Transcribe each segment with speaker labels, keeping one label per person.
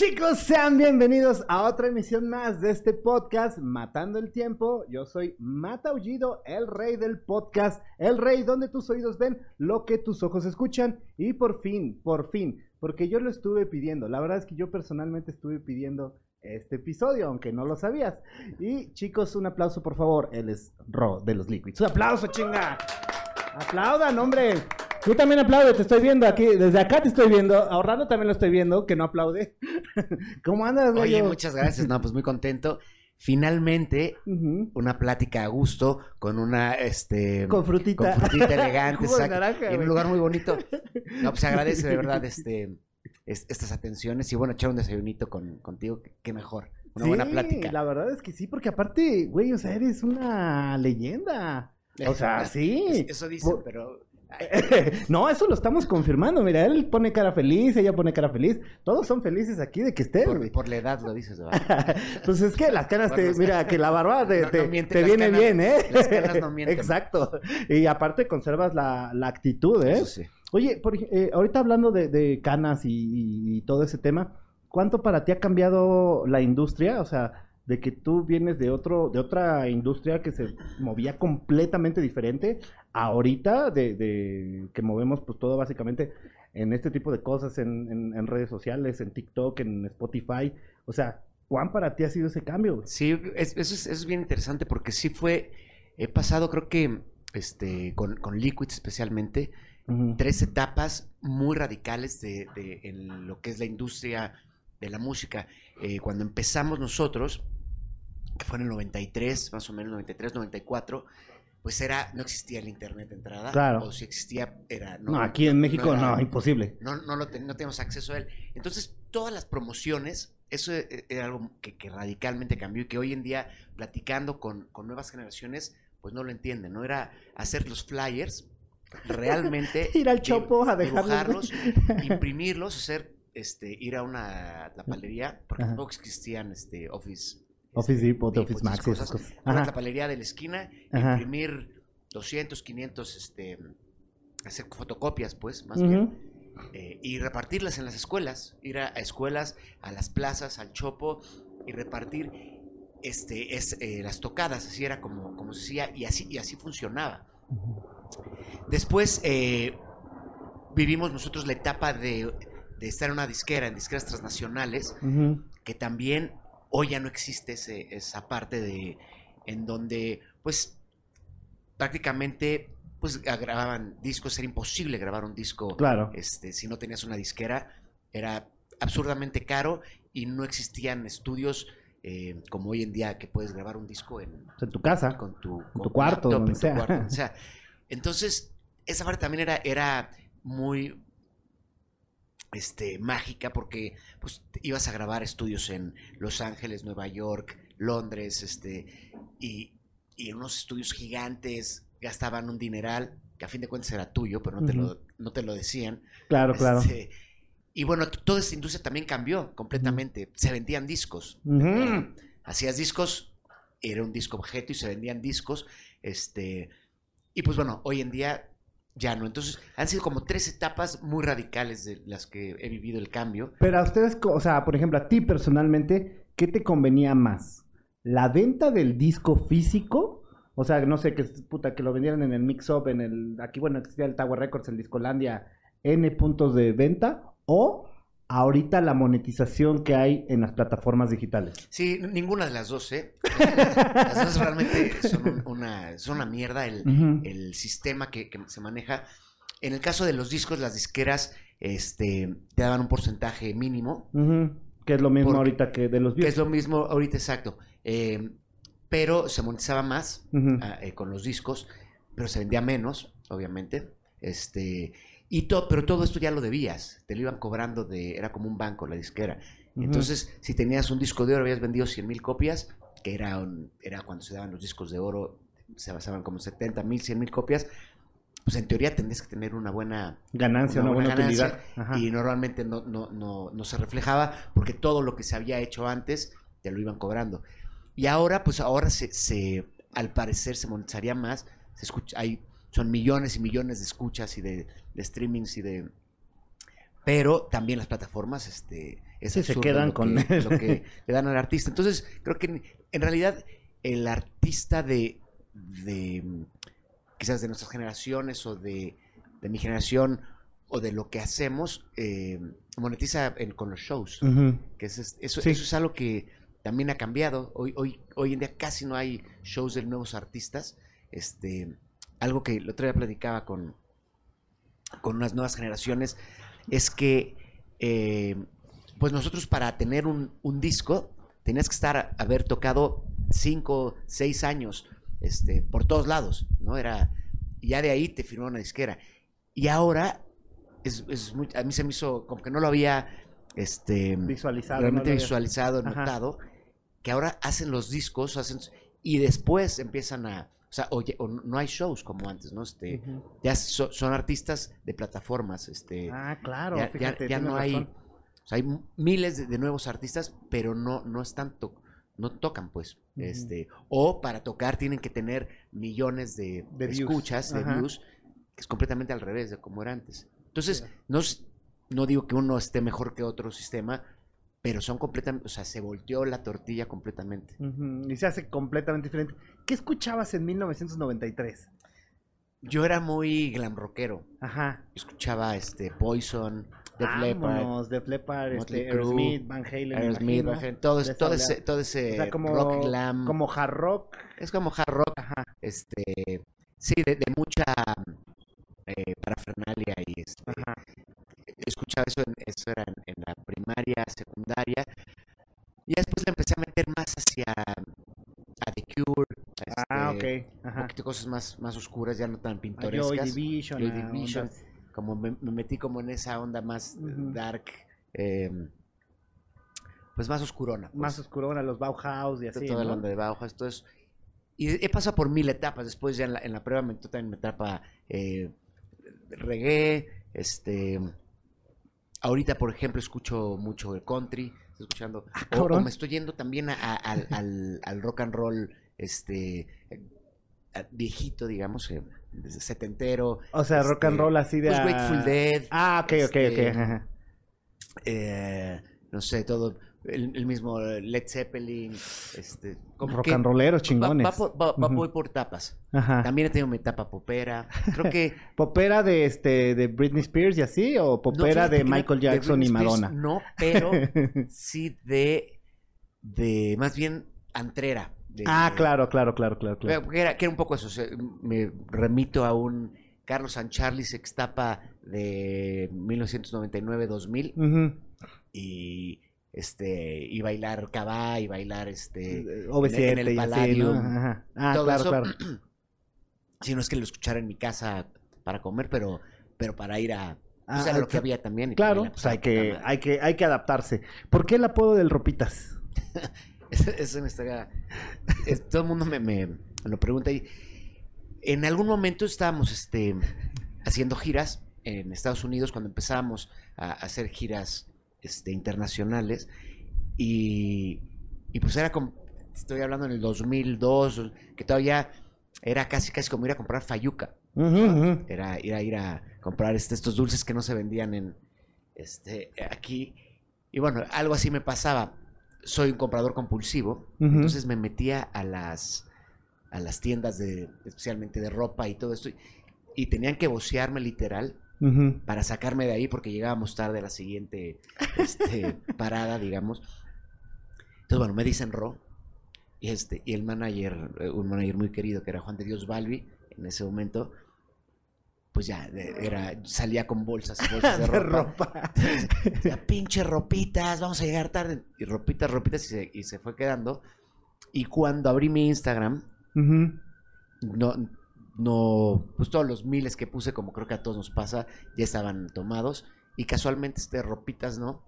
Speaker 1: Chicos, sean bienvenidos a otra emisión más de este podcast, Matando el Tiempo. Yo soy Mataullido, el rey del podcast, el rey donde tus oídos ven lo que tus ojos escuchan. Y por fin, por fin, porque yo lo estuve pidiendo. La verdad es que yo personalmente estuve pidiendo este episodio, aunque no lo sabías. Y chicos, un aplauso por favor. Él es Ro de los Liquids. Un aplauso, chinga. Aplaudan, hombre. Tú también aplaude, te estoy viendo aquí, desde acá te estoy viendo, ahorrando también lo estoy viendo, que no aplaude. ¿Cómo andas,
Speaker 2: Oye,
Speaker 1: gallo?
Speaker 2: muchas gracias. No, pues muy contento. Finalmente, una plática a gusto con una, este...
Speaker 1: Con frutita.
Speaker 2: Con frutita elegante, exacto,
Speaker 1: naranja,
Speaker 2: en
Speaker 1: güey.
Speaker 2: un lugar muy bonito. No, pues se agradece de verdad este, es- estas atenciones y bueno, echar un desayunito con, contigo, qué- mejor. Una buena plática.
Speaker 1: La verdad es que sí, porque aparte, güey, o sea, eres una leyenda. O sea, sí.
Speaker 2: Es- Eso dicen,
Speaker 1: Bu-
Speaker 2: pero...
Speaker 1: no, eso lo estamos confirmando. Mira, él pone cara feliz, ella pone cara feliz. Todos son felices aquí de que güey.
Speaker 2: Por, por la edad lo dices, ¿verdad?
Speaker 1: pues es que las canas te, mira, que la barba te,
Speaker 2: no- no
Speaker 1: viene
Speaker 2: canas-
Speaker 1: bien, ¿eh?
Speaker 2: las canas no mienten.
Speaker 1: Exacto. Y aparte conservas la, la actitud, ¿eh?
Speaker 2: Eso sí.
Speaker 1: Oye, por eh, ahorita hablando de, de canas y todo ese tema, ¿cuánto para ti ha cambiado la industria? O sea, de que tú vienes de otro, de otra industria que se movía completamente diferente, ahorita de, de que movemos pues todo básicamente en este tipo de cosas, en, en- en redes sociales, en TikTok, en Spotify. O sea, ¿cuán para ti ha sido ese cambio?
Speaker 2: Sí, es- eso, es, eso es bien interesante porque sí fue, he pasado creo que este, con, con Liquid especialmente, tres etapas muy radicales de, de- en lo que es la industria de la música. Eh, cuando empezamos nosotros, que fue en el 93, más o menos 93, 94, pues era, no existía el internet de entrada.
Speaker 1: Claro.
Speaker 2: O si existía, era...
Speaker 1: No, aquí en México no,
Speaker 2: era-
Speaker 1: imposible.
Speaker 2: no, no, lo ten- no teníamos acceso a él. Entonces, todas las promociones, eso e- era algo que, que radicalmente cambió y que hoy en día, platicando con, con nuevas generaciones, pues no lo entienden, ¿no? Era hacer los flyers, realmente
Speaker 1: Ir al chopo a dejarlos.
Speaker 2: imprimirlos, hacer, este, ir a una tapalería, porque
Speaker 1: Ajá.
Speaker 2: tampoco existían este, Office.
Speaker 1: Office
Speaker 2: este,
Speaker 1: Depot,
Speaker 2: Depot,
Speaker 1: Office Max
Speaker 2: cosas.
Speaker 1: cosas.
Speaker 2: Tapalería de la esquina,
Speaker 1: Ajá.
Speaker 2: imprimir 200, 500, este, hacer fotocopias, pues, más bien eh, y repartirlas en las escuelas, ir a, a escuelas, a las plazas, al chopo y repartir este, es, eh, las tocadas, así era como, como se hacía y así, y así funcionaba. Después eh, vivimos nosotros la etapa de, de estar en una disquera, en disqueras transnacionales, que también hoy ya no existe ese- esa parte de en donde pues prácticamente pues grababan discos, era imposible grabar un disco
Speaker 1: Claro.
Speaker 2: este, si no tenías una disquera, era absurdamente caro y no existían estudios eh, como hoy en día que puedes grabar un disco en,
Speaker 1: O tu casa.
Speaker 2: con tu,
Speaker 1: tu cuarto,
Speaker 2: laptop,
Speaker 1: donde
Speaker 2: en tu
Speaker 1: sea.
Speaker 2: cuarto, donde sea. Entonces, esa parte también era, era muy este, mágica porque pues, ibas a grabar estudios en Los Ángeles, Nueva York, Londres, este, y, y unos estudios gigantes gastaban un dineral que a fin de cuentas era tuyo, pero no, te, lo, no te lo decían.
Speaker 1: Claro, claro.
Speaker 2: Este, y bueno, toda esta industria también cambió completamente. Se vendían discos. Hacías discos, era un disco objeto y se vendían discos. Este, y pues bueno, hoy en día ya no. Entonces, han sido como tres etapas muy radicales de las que he vivido el cambio.
Speaker 1: Pero a ustedes, o sea, por ejemplo, a ti personalmente, ¿qué te convenía más? ¿La venta del disco físico? O sea, no sé, que puta, que lo vendieran en el Mix Up, en el, aquí bueno, existía el Tower Records, el Discolandia, N puntos de venta, o ahorita la monetización que hay en las plataformas digitales.
Speaker 2: Sí, ninguna de las dos, ¿eh? las dos realmente son un- una, son una mierda el, el sistema que, que se maneja. En el caso de los discos, las disqueras este, te daban un porcentaje mínimo.
Speaker 1: Que es lo mismo
Speaker 2: Porque-
Speaker 1: ahorita que de los
Speaker 2: Que es lo mismo ahorita, exacto. Eh, pero se monetizaba más ah, eh, con los discos, pero se vendía menos, obviamente. Este, y to- pero todo esto ya lo debías, te lo iban cobrando de, era como un banco la disquera. Entonces, si tenías un disco de oro, habías vendido 100 mil copias, que era, un- era cuando se daban los discos de oro, se basaban como 70 mil, 100 mil copias, pues en teoría tendrías que tener una buena
Speaker 1: Ganancia, una, buena,
Speaker 2: ganancia,
Speaker 1: utilidad.
Speaker 2: Y normalmente no, no, no, no se reflejaba porque todo lo que se había hecho antes te lo iban cobrando. Y ahora, pues ahora se, se al parecer se monetizaría más, se escucha, hay, son millones y millones de escuchas y de, de streamings y de... Pero también las plataformas este, es
Speaker 1: Sí, se quedan
Speaker 2: lo
Speaker 1: con-
Speaker 2: que- lo que le dan al artista. Entonces, creo que en, en realidad el artista de, de quizás de nuestras generaciones o de, de mi generación o de lo que hacemos, eh, monetiza en- con los shows. Que es, es- eso,
Speaker 1: Sí.
Speaker 2: eso es algo que también ha cambiado. Hoy, hoy, hoy en día casi no hay shows de nuevos artistas. Este, algo que el otro día platicaba con, con unas nuevas generaciones es que eh, pues nosotros para tener un, un disco tenías que estar haber tocado cinco, seis años este, por todos lados, ¿no? Era, ya de ahí te firmó una disquera. Y ahora es, es muy- a mí se me hizo como que no lo había este,
Speaker 1: Visualizado.
Speaker 2: realmente
Speaker 1: ¿no? Había-
Speaker 2: visualizado,
Speaker 1: Ajá.
Speaker 2: notado, que ahora hacen los discos, hacen y después empiezan a, o sea, oye, o no hay shows como antes, ¿no? Este, ya so- son artistas de plataformas, este,
Speaker 1: Ah, claro,
Speaker 2: ya,
Speaker 1: fíjate.
Speaker 2: no hay,
Speaker 1: razón.
Speaker 2: o sea, hay miles de, de nuevos artistas, pero no, no están, to- no tocan, pues, este, o para tocar tienen que tener millones de,
Speaker 1: De views.
Speaker 2: escuchas, de
Speaker 1: Ajá.
Speaker 2: views, que es completamente al revés de como era antes. Entonces,
Speaker 1: Sí.
Speaker 2: no, no digo que uno esté mejor que otro sistema, pero son completamente, o sea, se volteó la tortilla completamente.
Speaker 1: Y se hace completamente diferente. ¿Qué escuchabas en 1993?
Speaker 2: Yo era muy glam rockero.
Speaker 1: Ajá.
Speaker 2: Escuchaba este Poison, Def Leppard,
Speaker 1: Def Leppard, este, Aerosmith, Van Halen,
Speaker 2: Aerosmith. Van Halen, todo, todo ese, todo ese
Speaker 1: O sea, como,
Speaker 2: rock glam.
Speaker 1: como hard rock.
Speaker 2: Es como hard rock,
Speaker 1: Ajá.
Speaker 2: este, sí, de, de mucha eh, parafernalia y este,
Speaker 1: Ajá.
Speaker 2: Escuchaba eso, en, eso era en, en la primaria, secundaria. Y después le empecé a meter más hacia a The Cure,
Speaker 1: Ah,
Speaker 2: este,
Speaker 1: ok.
Speaker 2: un
Speaker 1: Ajá.
Speaker 2: poquito cosas más, más oscuras, ya no tan
Speaker 1: Joy
Speaker 2: pintorescas.
Speaker 1: Division.
Speaker 2: Joy Division.
Speaker 1: ondas-
Speaker 2: Como me, me metí como en esa onda más dark, eh, pues más oscurona. pues.
Speaker 1: Más oscurona, los Bauhaus y así.
Speaker 2: toda la onda de Bauhaus, todo eso. Y he pasado por mil etapas. Después ya en la, en la prueba me también mi etapa eh, reggae, este... Ahorita, por ejemplo, escucho mucho el country, estoy escuchando...
Speaker 1: Ah,
Speaker 2: o- me estoy yendo también a- a- al, al- al rock and roll, este... eh, viejito, digamos, eh, desde setentero.
Speaker 1: O sea, rock and
Speaker 2: este,
Speaker 1: roll así de.
Speaker 2: pues,
Speaker 1: ah,
Speaker 2: Dead.
Speaker 1: Ah, ok, ok, ok.
Speaker 2: este, eh, no sé, todo... El, el mismo Led Zeppelin, este... como
Speaker 1: Rock and rolleros
Speaker 2: Va-
Speaker 1: chingones.
Speaker 2: va va- va- voy por tapas.
Speaker 1: Ajá.
Speaker 2: También he tenido mi etapa popera. Creo que.
Speaker 1: ¿Popera de este de Britney Spears y así? ¿O popera de Michael
Speaker 2: de
Speaker 1: Jackson y
Speaker 2: Spears
Speaker 1: Madonna?
Speaker 2: No, pero sí de. de más bien antrera. de-
Speaker 1: ah, claro, claro, claro, claro, claro.
Speaker 2: Que era, que era un poco eso. o sea, me remito a un Carlos Sancharli sextapa de 1999-2000
Speaker 1: Ujú.
Speaker 2: y este y bailar cabá y bailar este
Speaker 1: OV7
Speaker 2: en el.
Speaker 1: Ah,
Speaker 2: todo
Speaker 1: claro,
Speaker 2: eso.
Speaker 1: claro.
Speaker 2: Si no es que lo escuchara en mi casa para comer, pero, pero para ir a.
Speaker 1: Ah,
Speaker 2: Pues era lo que
Speaker 1: ah,
Speaker 2: había también. y
Speaker 1: Claro,
Speaker 2: también
Speaker 1: pues hay que, hay que, hay que adaptarse. ¿Por qué el apodo del Ropitas?
Speaker 2: eso me está. es- todo el mundo me, me lo pregunta. Y en algún momento estábamos este, haciendo giras en Estados Unidos cuando empezábamos a, a hacer giras este, internacionales. Y, y pues era como. Estoy hablando en el 2002, que todavía era casi, casi como ir a comprar fayuca. Era ir a ir a comprar este, estos dulces que no se vendían en este aquí y bueno algo así me pasaba soy un comprador compulsivo entonces me metía a las a las tiendas de especialmente de ropa y todo esto y, y tenían que vocearme literal
Speaker 1: Ujú.
Speaker 2: para sacarme de ahí porque llegábamos tarde a la siguiente este, parada digamos entonces bueno me dicen Ro y este y el manager eh, un manager muy querido que era Juan de Dios Balbi en ese momento pues ya de- era salía con bolsas bolsas de
Speaker 1: De
Speaker 2: ropa. Ya, pinche ropitas vamos a llegar tarde y ropitas ropitas y se, y se fue quedando y cuando abrí mi Instagram
Speaker 1: Ujú.
Speaker 2: no no pues todos los miles que puse como creo que a todos nos pasa ya estaban tomados y casualmente este ropitas no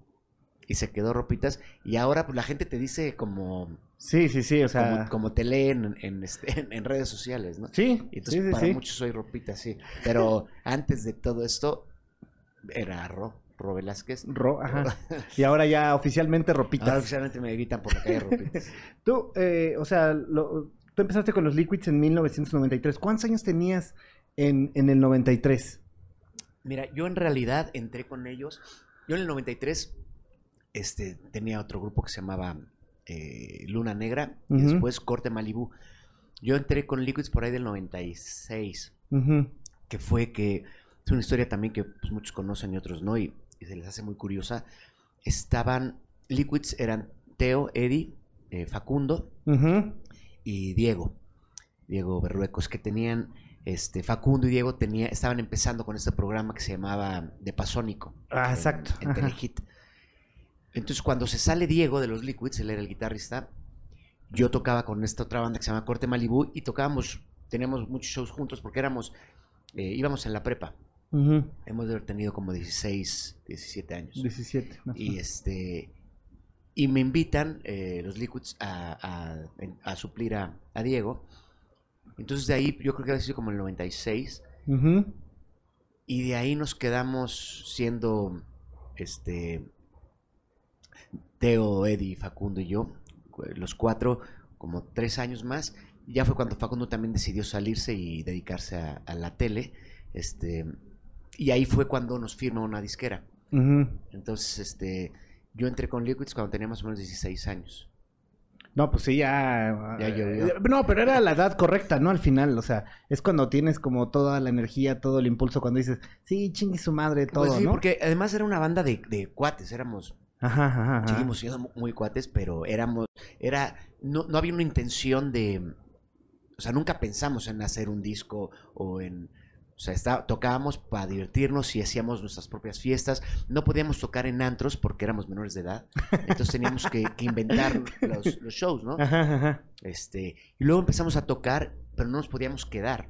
Speaker 2: y se quedó ropitas y ahora pues la gente te dice como
Speaker 1: Sí, sí, sí, o sea.
Speaker 2: como, como te leen en, en, este, en, en redes sociales, ¿no?
Speaker 1: Sí,
Speaker 2: Y entonces
Speaker 1: sí, sí,
Speaker 2: para
Speaker 1: sí.
Speaker 2: muchos soy ropita, sí. Pero antes de todo esto era Ro, Ro Velázquez.
Speaker 1: Ro- ajá. Y ahora ya oficialmente Ropitas.
Speaker 2: Ahora oficialmente me gritan por la calle Ropitas.
Speaker 1: Tú, eh, o sea, lo- tú empezaste con los Liquids en 1993. ¿Cuántos años tenías en, en el 93?
Speaker 2: Mira, yo en realidad entré con ellos. Yo en el 93 este, tenía otro grupo que se llamaba eh, Luna Negra y después Corte Malibú. Yo entré con Liquids por ahí del 96,
Speaker 1: Ujú.
Speaker 2: que fue que es una historia también que pues, muchos conocen y otros no, y, y se les hace muy curiosa. Estaban, Liquids eran Teo, Eddie, eh, Facundo
Speaker 1: Ujú.
Speaker 2: Y Diego, Diego Berruecos, que tenían, este, Facundo y Diego tenía, estaban empezando con este programa que se llamaba De Pasónico.
Speaker 1: Ah,
Speaker 2: en-
Speaker 1: exacto.
Speaker 2: En. Telehit. Entonces, cuando se sale Diego de los Liquids, él era el guitarrista, yo tocaba con esta otra banda que se llama Corte Malibú y tocábamos, teníamos muchos shows juntos porque éramos, eh, íbamos en la prepa. Hemos de haber tenido como 16, 17 años.
Speaker 1: 17. ajá.
Speaker 2: Y este y me invitan eh, los Liquids a, a- en- a suplir a, a Diego. Entonces de ahí yo creo que ha sido como el 96.
Speaker 1: Ujú.
Speaker 2: Y de ahí nos quedamos siendo este Teo, Eddie, Facundo y yo, los cuatro, como tres años más. Ya fue cuando Facundo también decidió salirse y dedicarse a, a la tele. Este, y ahí fue cuando nos firma una disquera. Entonces, este, yo entré con Liquids cuando tenía más o menos 16 años.
Speaker 1: No, pues sí, ya.
Speaker 2: Ya llovió.
Speaker 1: eh, No, pero era la edad correcta, ¿no? Al final, o sea, es cuando tienes como toda la energía, todo el impulso, cuando dices, sí, chingue su madre, todo,
Speaker 2: Pues sí,
Speaker 1: ¿no?
Speaker 2: porque además era una banda de, de cuates, éramos,
Speaker 1: Ajá, ajá, ajá.
Speaker 2: seguimos siendo mu- muy cuates, pero éramos, era, no, no había una intención de, o sea, nunca pensamos en hacer un disco o en, o sea, está- tocábamos para divertirnos y hacíamos nuestras propias fiestas. No podíamos tocar en antros porque éramos menores de edad, entonces teníamos que, que inventar los, los shows, ¿no?
Speaker 1: Ajá, ajá.
Speaker 2: Este, y luego empezamos a tocar, pero no nos podíamos quedar.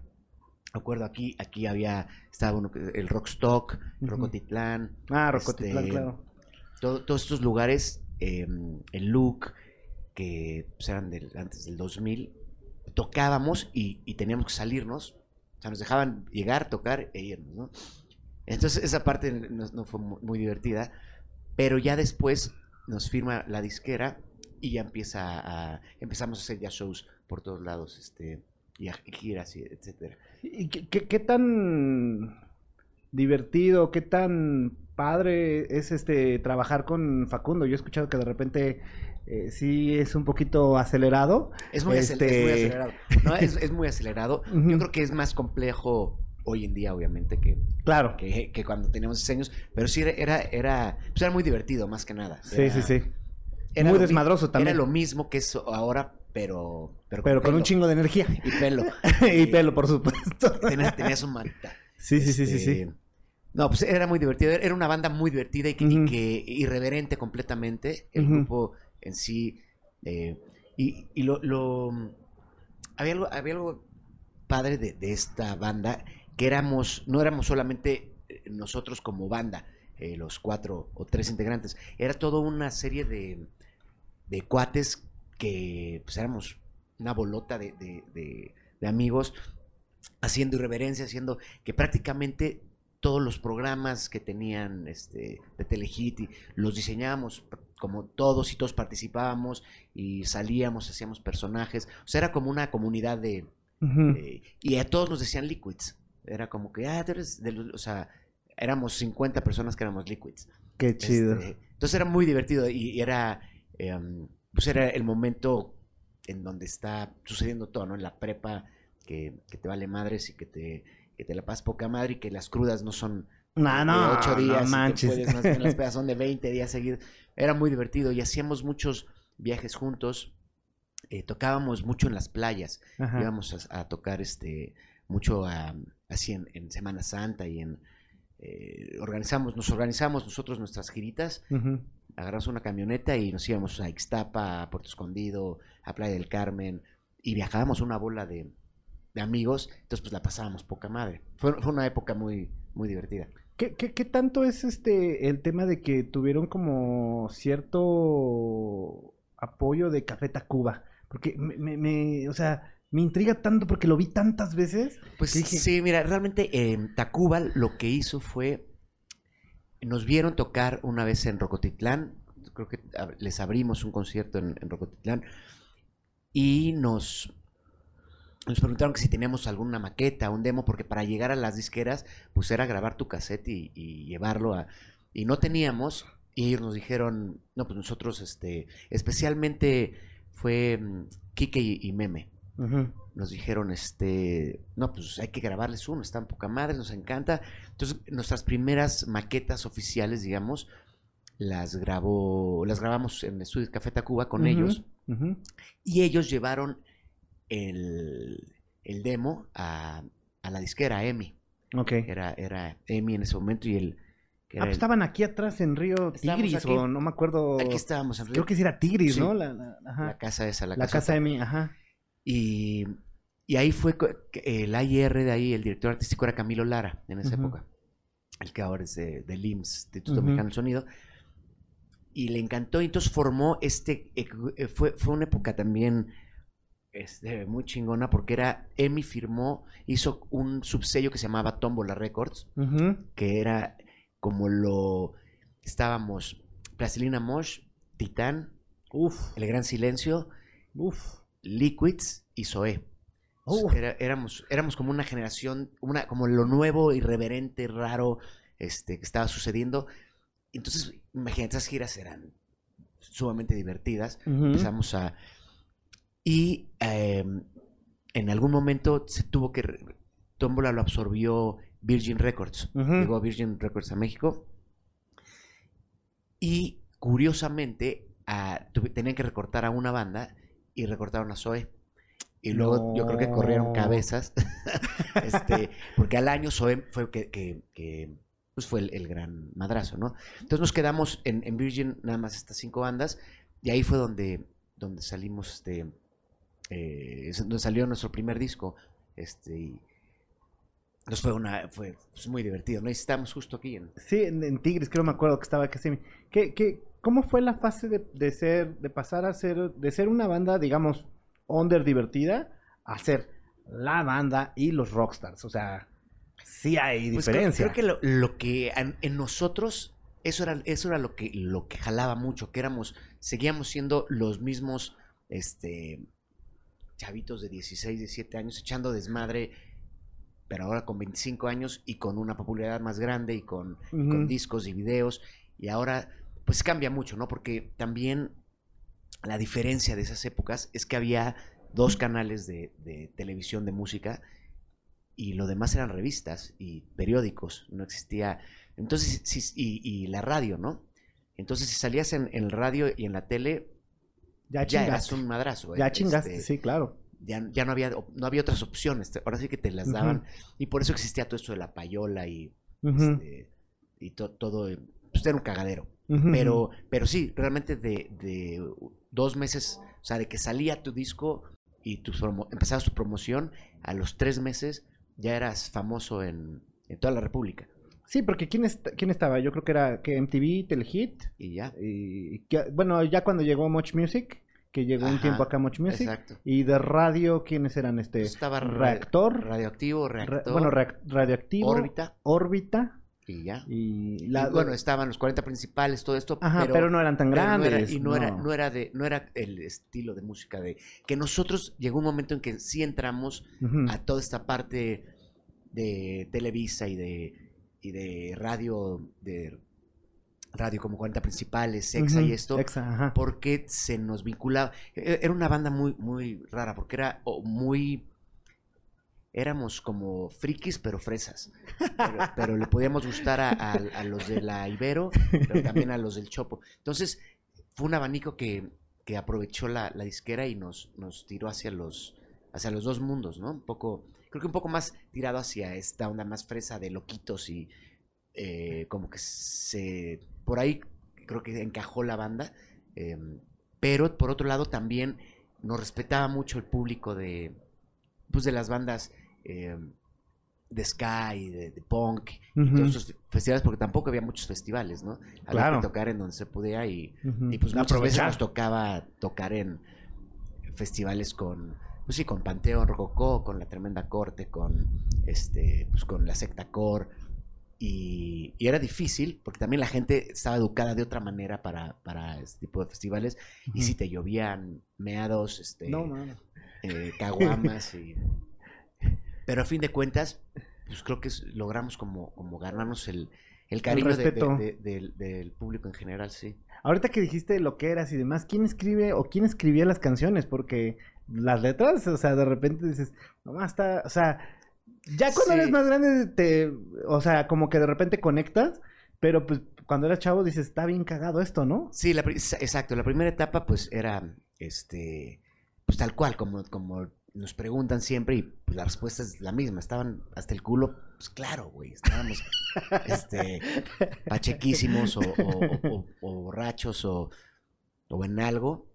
Speaker 2: Me acuerdo aquí, aquí había, estaba uno, el Rockstock. Rocotitlán,
Speaker 1: Ah, Rocotitlán,
Speaker 2: Este,
Speaker 1: claro.
Speaker 2: todo- todos estos lugares, eh, el Look, que pues, eran del, antes del 2000, tocábamos y, y teníamos que salirnos. O sea, nos dejaban llegar, tocar e irnos, ¿no? Entonces esa parte no, fue mu- muy, divertida, pero ya después nos firma la disquera y ya empieza a, empezamos a hacer ya shows por todos lados, este, y a- giras, y etcétera.
Speaker 1: ¿Y qué tan divertido, qué tan padre es este trabajar con Facundo? Yo he escuchado que de repente eh, sí es un poquito acelerado.
Speaker 2: Es muy, acel- es muy
Speaker 1: Este-
Speaker 2: acelerado. No, es, es muy acelerado. Yo creo que es más complejo hoy en día, obviamente, que,
Speaker 1: Claro.
Speaker 2: que, que cuando teníamos 16 años. Pero sí era, era, era, pues era muy divertido, más que nada.
Speaker 1: Sí,
Speaker 2: Era-
Speaker 1: sí, sí.
Speaker 2: era
Speaker 1: Muy desmadroso también.
Speaker 2: Era lo mismo que es ahora, pero... Pero,
Speaker 1: Pero con un chingo de energía.
Speaker 2: Y pelo.
Speaker 1: y pelo, por supuesto.
Speaker 2: Tenías, tenías un manta.
Speaker 1: Sí, sí, sí, sí, sí.
Speaker 2: Este, No, pues era muy divertido. Era una banda muy divertida y que, y
Speaker 1: Ujú.
Speaker 2: que irreverente completamente. El grupo en sí. eh, y y lo, lo- había, algo, había algo padre de, de esta banda, que éramos, no éramos solamente eh, nosotros como banda, eh, los cuatro o tres integrantes. Era toda una serie de, de cuates que pues éramos una bolota de, de- amigos haciendo irreverencia, haciendo que prácticamente todos los programas que tenían este, de Telehit los diseñábamos como todos y todos participábamos y salíamos, hacíamos personajes, o sea, era como una comunidad de, eh, y a todos nos decían liquids, era como que, ah, tú eres de los, o sea, éramos 50 personas que éramos liquids.
Speaker 1: Qué chido.
Speaker 2: Este, entonces era muy divertido y, y era, eh, pues era el momento en donde está sucediendo todo, ¿no? En la prepa, que, que te vale madres y que te, que te la pasas poca madre y que las crudas no son
Speaker 1: No,
Speaker 2: de
Speaker 1: no,
Speaker 2: días,
Speaker 1: no manches.
Speaker 2: puedes, más bien las pedas son de 20 días seguidos. Era muy divertido y hacíamos muchos viajes juntos. eh, tocábamos mucho en las playas.
Speaker 1: Ajá.
Speaker 2: Íbamos a, a tocar este mucho a- así en, en Semana Santa y en eh, organizamos, nos organizamos nosotros nuestras giritas, agarramos una camioneta y nos íbamos a Ixtapa, a Puerto Escondido, a Playa del Carmen y viajábamos una bola de, de amigos, entonces pues la pasábamos poca madre. Fue, fue una época muy, muy divertida.
Speaker 1: ¿Qué, qué, qué tanto es este el tema de que tuvieron como cierto apoyo de Café Tacuba? Porque me, me, me- o sea, me intriga tanto porque lo vi tantas veces.
Speaker 2: Pues
Speaker 1: ¿Qué dije?
Speaker 2: sí, mira, realmente en Tacuba lo que hizo fue, nos vieron tocar una vez en Rocotitlán, creo que les abrimos un concierto en, en Rocotitlán y nos, nos preguntaron que si teníamos alguna maqueta, un demo, porque para llegar a las disqueras, pues era grabar tu cassette y, y llevarlo a... Y no teníamos, y ellos nos dijeron, no, pues nosotros, este, especialmente fue mm, Kike y, y Meme.
Speaker 1: Ujú.
Speaker 2: Nos dijeron, este, no, pues hay que grabarles uno, están poca madre, nos encanta. Entonces, nuestras primeras maquetas oficiales, digamos, las grabó, las grabamos en el estudio Café Tacuba con ellos. Y ellos llevaron el, el demo a, a la disquera, a EMI.
Speaker 1: Ok.
Speaker 2: Era, era EMI en ese momento y el... que
Speaker 1: Ah, pues
Speaker 2: el-
Speaker 1: estaban aquí atrás en Río Tigris
Speaker 2: aquí.
Speaker 1: o no me acuerdo.
Speaker 2: Aquí estábamos en
Speaker 1: Creo que sí era Tigris,
Speaker 2: Sí.
Speaker 1: ¿no? La, la- ajá.
Speaker 2: la casa esa, la,
Speaker 1: La casa de mi, ajá.
Speaker 2: Y, y ahí fue el AIR de ahí, el director artístico era Camilo Lara en esa época. El que ahora es de, del IMSS, Instituto
Speaker 1: Ujú.
Speaker 2: Mexicano del Sonido. Y le encantó y entonces formó este... eh, Fue, fue una época también este, muy chingona porque era... Emi firmó, hizo un subsello que se llamaba Tombola Records, que era como lo... Estábamos Plastilina Mosh, Titán,
Speaker 1: Uf,
Speaker 2: El Gran Silencio,
Speaker 1: uf.
Speaker 2: Liquids y Zoé. Era- éramos, éramos como una generación, una, como lo nuevo, irreverente, raro, este, que estaba sucediendo. Entonces, imagínate, esas giras eran sumamente divertidas. Empezamos a... Y eh, en algún momento se tuvo que... Tómbola lo absorbió Virgin Records.
Speaker 1: Ujú.
Speaker 2: Llegó Virgin Records a México. Y curiosamente, a- tenían que recortar a una banda y recortaron a Zoe. Y luego yo creo que corrieron cabezas. este, porque al año Zoe fue que, que- que, pues fue el, el gran madrazo, ¿no? Entonces nos quedamos en, en Virgin nada más estas cinco bandas. Y ahí fue donde, donde salimos, este, eh, es donde salió nuestro primer disco. Este, y nos fue una, fue pues, muy divertido, ¿no? Y estábamos justo aquí en,
Speaker 1: Sí, en, en Tigris, creo me acuerdo que estaba casi. ¿Qué, qué, ¿Cómo fue la fase de, de ser, de pasar a ser, de ser una banda, digamos, under divertida, a ser la banda y los rockstars? O sea, sí hay
Speaker 2: Pues creo-
Speaker 1: diferencia.
Speaker 2: creo, que lo, lo que en, en nosotros, eso era, eso era lo que, lo que jalaba mucho, que éramos, seguíamos siendo los mismos, este, chavitos de 16, 17 años, echando desmadre, pero ahora con 25 años y con una popularidad más grande y con, discos y videos, y ahora, pues cambia mucho, ¿no? Porque también la diferencia de esas épocas es que había dos canales de, de televisión de música y lo demás eran revistas y periódicos, no existía. Entonces, y, y la radio, ¿no? Entonces, si salías en, en el radio y en la tele,
Speaker 1: ya
Speaker 2: ya, eras
Speaker 1: chingaste.
Speaker 2: un madrazo.
Speaker 1: Ya chingaste,
Speaker 2: este,
Speaker 1: sí, claro.
Speaker 2: Ya, ya no, había, no había otras opciones, ahora sí que te las daban. Y por eso existía todo esto de la payola y, este, y to- todo, pues era un cagadero. Pero, pero sí, realmente de, de dos meses, o sea, de que salía tu disco y tu promo- empezabas tu promoción, a los tres meses ya eras famoso en, en toda la República.
Speaker 1: Sí, porque ¿quién, est- ¿quién estaba? Yo creo que era que MTV, Telehit.
Speaker 2: Y ya.
Speaker 1: Y, que- bueno, ya cuando llegó Much Music, que llegó un tiempo acá Much Music.
Speaker 2: Exacto.
Speaker 1: Y de radio, ¿quiénes eran? Este,
Speaker 2: Estaba ra-
Speaker 1: Reactor.
Speaker 2: radioactivo,
Speaker 1: Re-
Speaker 2: reactor,
Speaker 1: bueno, Radioactivo.
Speaker 2: órbita
Speaker 1: Órbita.
Speaker 2: y ya.
Speaker 1: Y
Speaker 2: Y
Speaker 1: la,
Speaker 2: bueno, estaban los 40 principales, todo esto,
Speaker 1: Ajá, pero, no eran tan
Speaker 2: pero no era-
Speaker 1: grandes.
Speaker 2: y no, Era, no era de, no era el estilo de música de que nosotros llegó un momento en que sí entramos a toda esta parte de Televisa y de, y de radio, de radio como 40 principales, Sexa
Speaker 1: Ujú,
Speaker 2: y esto,
Speaker 1: Exa, ajá.
Speaker 2: porque se nos vinculaba. e- Era una banda muy, muy rara, porque era muy. Éramos como frikis, pero fresas. Pero, pero le podíamos gustar a, a- a los de la Ibero, pero también a los del Chopo. Entonces, fue un abanico que, que aprovechó la, la disquera y nos, nos tiró hacia los, hacia los dos mundos, ¿no? Un poco, creo que un poco más tirado hacia esta onda más fresa de loquitos y eh, como que se, por ahí creo que encajó la banda, eh, pero por otro lado también nos respetaba mucho el público de, pues de las bandas eh, de Sky, de, de punk, y
Speaker 1: Ujú,
Speaker 2: todos esos festivales, porque tampoco había muchos festivales, ¿no? Había
Speaker 1: Claro.
Speaker 2: que tocar en donde se pudiera y, y pues muchas veces
Speaker 1: Aprovechar.
Speaker 2: nos tocaba tocar en festivales con, pues sí, con Panteón Rococó, con La Tremenda Corte, con este, pues con la Secta Core. Y, y era difícil, porque también la gente estaba educada de otra manera para, para este tipo de festivales. Y si te llovían meados, este,
Speaker 1: No, no, no.
Speaker 2: eh, caguamas y... Pero a fin de cuentas, pues creo que logramos como, como ganarnos el, el cariño de- de-
Speaker 1: respeto.
Speaker 2: de- del, del público en general, sí.
Speaker 1: Ahorita que dijiste lo que eras y demás, ¿quién escribe o quién escribía las canciones? Porque las letras, o sea, de repente dices, nomás está, o sea, ya cuando
Speaker 2: Sí.
Speaker 1: eres más grande, te, o sea, como que de repente conectas, pero pues cuando eras chavo dices, está bien cagado esto, ¿no?
Speaker 2: Sí, la exacto. La primera etapa, pues, era, este, pues tal cual, como, como nos preguntan siempre, y pues, la respuesta es la misma. Estaban hasta el culo, pues claro, güey. Estábamos, este, pachequísimos o, o- o- o borrachos o, o en algo.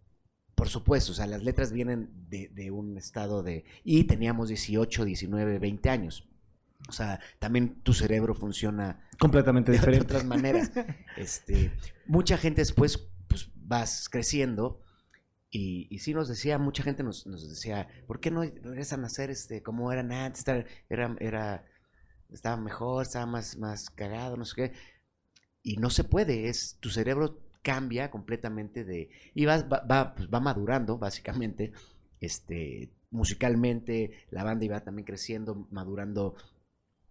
Speaker 2: Por supuesto, o sea, las letras vienen de, de un estado de... Y teníamos 18, 19, 20 años. O sea, también tu cerebro funciona
Speaker 1: Completamente
Speaker 2: de, de
Speaker 1: diferente.
Speaker 2: otras maneras. Este, mucha gente después, pues vas creciendo y, y sí nos decía, mucha gente nos, nos decía, ¿por qué no regresan a hacer este como eran antes? Era, era, era- estaba mejor, estaba más, más cagado, no sé qué. Y no se puede, es tu cerebro cambia completamente de y va, va, pues, va madurando básicamente, este musicalmente la banda iba también creciendo, madurando